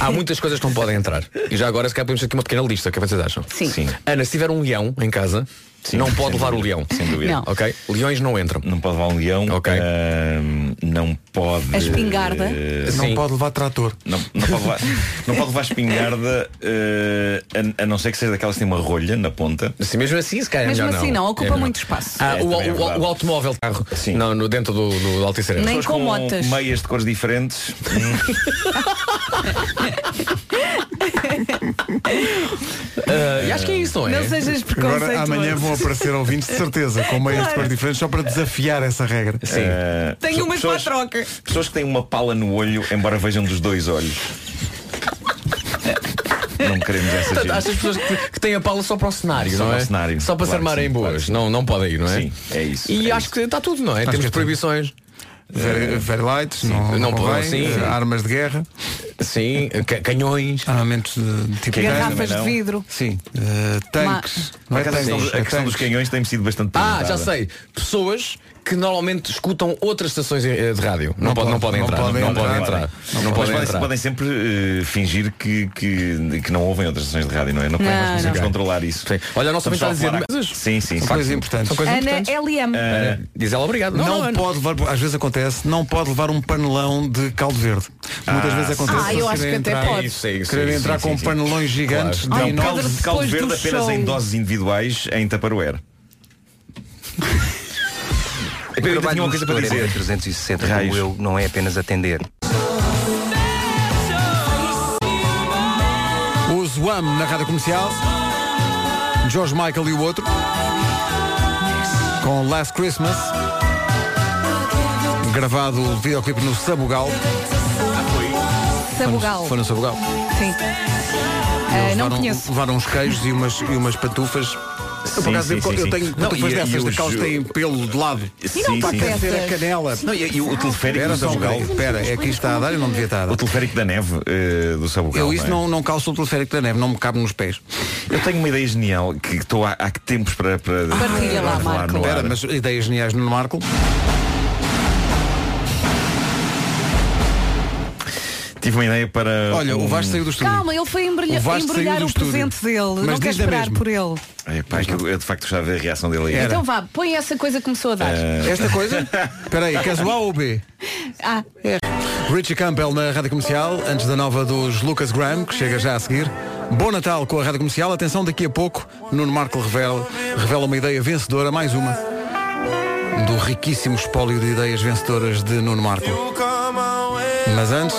há muitas coisas que não podem entrar. E já agora se calhar podemos ter aqui uma pequena lista, o que é que vocês acham? Sim. Ana, se tiver um leão em casa, Sim, não pode levar o dúvida, leão. sem dúvida. Não. Ok? Leões não entram. Não pode levar um leão. Ok. ahm, não pode. A espingarda. eh, Não Sim. pode levar trator. Não, não pode levar, não pode levar espingarda eh, a, a não ser que seja daquelas que têm uma rolha na ponta. Assim, mesmo assim, se calhar é Mesmo assim não, É ocupa melhor muito espaço. Ah, É, o, também é o- o automóvel carro Sim. não, no, dentro do, do Altice. Nem Pessoas com motas. meias de cores diferentes. Ah, e acho que é isso, não é? Não sejas preconceituoso. Agora amanhã vão aparecer ouvintes de certeza, com meias de cores diferentes, só para desafiar essa regra. Sim. Eh, Tenho pessoas- umas para a pessoas- troca. Pessoas que têm uma pala no olho, embora vejam dos dois olhos. Não queremos essa Portanto, gente. pessoas que, que têm a pala só para o cenário, Só não para é? o cenário. Só para se Claro que armarem sim, boas. claro não, não pode ir, não é? Sim, é isso, E é acho isso. que está tudo, não é? Acho Temos proibições. Very, very lights, não, não não pode, convém, sim. eh, armas de guerra, Sim, ca- canhões. armamentos de tipo. Garrafas de vidro. Sim, eh, tanques. Não é acaso, a tanques, questão- a questão dos tanques. canhões tem sido bastante Ah, perguntada. já sei. Pessoas que normalmente escutam outras estações eh, de rádio. Não, Não pode- não pode- podem não entrar. podem Não podem entrar. Não podem entrar. podem sempre eh, fingir que, que, que não ouvem outras estações de rádio, não é? Não, Não, nós conseguimos não. controlar isso. Sim. Olha, a nossa está a dizer coisas. Sim, sim. São sim. coisas importantes. São coisas Ana importantes. LM. Eh, Diz ela obrigado. Não, pode levar, às vezes acontece, não pode levar um panelão de caldo verde. Muitas Ah, vezes acontece. Ah, eu acho que até entrar- pode. Querer entrar sim, com sim. panelões gigantes de caldo, verde apenas em doses individuais em Tupperware. É que eu trabalho tinha uma coisa para é dizer. 360 Raios. como eu, não é apenas atender. O Zoam na rádio comercial. George Michael e o outro. Com Last Christmas. Gravado o videoclipe no Sabugal. Sabugal. Foi no Sabugal. Sim. Ah, não levaram, conheço. levaram uns queijos e umas, e umas pantufas. Eu, por acaso, sim, sim, eu sim. tenho Não, e- dessas, e daquelas que têm pelo de lado. Sim, sim. Deve ser a canela. Não, e, e o teleférico Era do Sabugal. Espera, é que isto está a dar e não devia estar a dar. O teleférico da neve eh, do Sabugal. Eu isso é? não, não calço o teleférico da neve, não me cabe nos pés. Eu tenho uma ideia genial que estou há, há que tempos para, para, Partilha lá, para Marco. Espera, mas ideias geniais no Marco. Tive uma ideia para. Olha, o um... Vasco saiu do estúdio. Calma, ele foi embrulha- O embrulhar o presente dele. Mas não quer esperar mesma. por ele. É, pá, é que eu, eu de facto gostava de ver a reação dele aí. Então vá, põe essa coisa que começou a dar. Eh, Esta coisa? Espera aí, queres o A ou o B? Ah, Richie Campbell na Rádio Comercial, antes da nova dos Lucas Graham, que chega já a seguir. Bom Natal com a Rádio Comercial. Atenção, daqui a pouco, Nuno Marco revela, revela uma ideia vencedora, mais uma, do riquíssimo espólio de ideias vencedoras de Nuno Marco. Mas antes...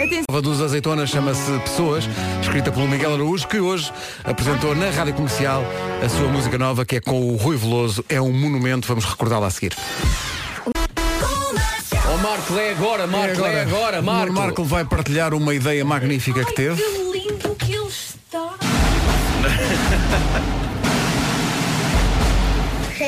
A nova dos Azeitonas chama-se Pessoas, escrita pelo Miguel Araújo, que hoje apresentou na Rádio Comercial a sua música nova, que é com o Rui Veloso. É um monumento, vamos recordá-la a seguir. Ó Marco, é agora, Marco, é agora, Marco. Nuno Marco vai partilhar uma ideia magnífica que teve. lindo que ele está.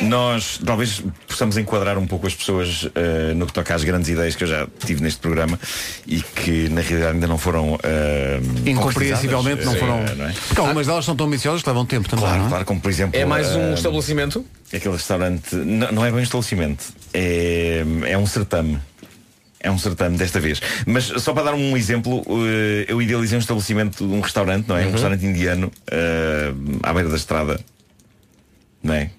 Nós talvez possamos enquadrar um pouco as pessoas eh, no que toca às grandes ideias que eu já tive neste programa e que na realidade ainda não foram eh, Incompreensivelmente não foram. Eh, não é? Porque algumas delas são tão ambiciosas que levam tempo também. Claro, não é? claro, como por exemplo. É mais um eh, estabelecimento? Aquele restaurante. Não, não é bem um estabelecimento. É, é um certame. É um certame desta vez. Mas só para dar um exemplo, eu idealizei um estabelecimento, um restaurante, não é? Um Uhum. restaurante indiano à beira da estrada. Não é?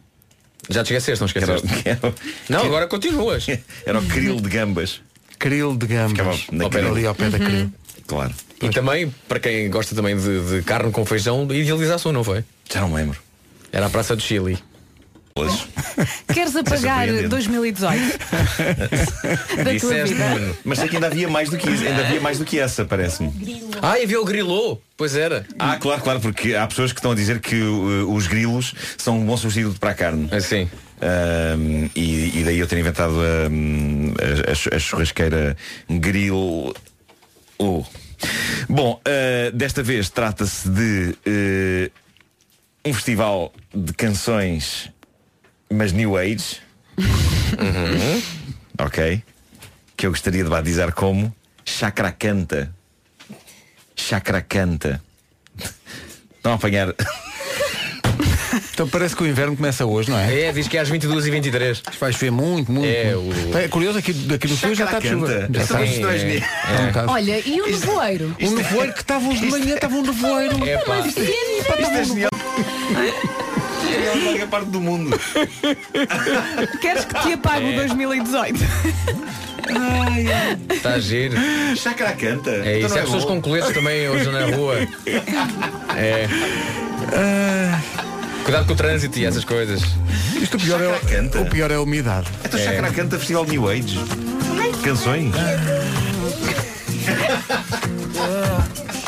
Já te esqueceste, não era- esqueceste? que era- Não, que- agora continuas. Era o krill de gambas. Krill de gambas. Ficava na. Ali ao pé da krill. Claro. E também, para quem gosta também de, de carne com feijão, idealização, não foi? Já não me lembro. Era a Praça do Chile. Queres apagar surpreendente. 2018? da tua Disseste, vida? Nuno. Mas sei que ainda havia mais do que isso. Ainda havia mais do que essa, parece-me. Ah, e havia o grilô. Pois era. Ah, claro, claro, porque há pessoas que estão a dizer que uh, os grilos são um bom substituto para a carne. Assim. Ahm, e, e daí eu ter inventado ahm, a, a chu- a churrasqueira grill. Oh. Bom, ah, desta vez trata-se de eh, um festival de canções, mas New Age. Uhum. Ok. Que eu gostaria de batizar como Chakra Canta. Chakra Canta. Estão a apanhar. Então parece que o inverno começa hoje, não é? É, diz que é às 22 e 23 Vai chover muito, muito. É, muito. o- É curioso, aqui, aqui no sul já está de chuva. Já Então está. não é. Não está. Olha, e o nevoeiro? Um nevoeiro que estava uns de manhã, estava um nevoeiro. É pá. Isto é genial. É material qualquer parte do mundo. Queres que te apague o é. 2018? Está giro. Chacra canta. É isso. Então Há é, é pessoas bom. com coletes também hoje na rua. É. é. Cuidado com o trânsito e essas coisas. Isto o pior, é, Chacra canta. o pior é a umidade. Então É. Chacra canta Festival New Age. Canções.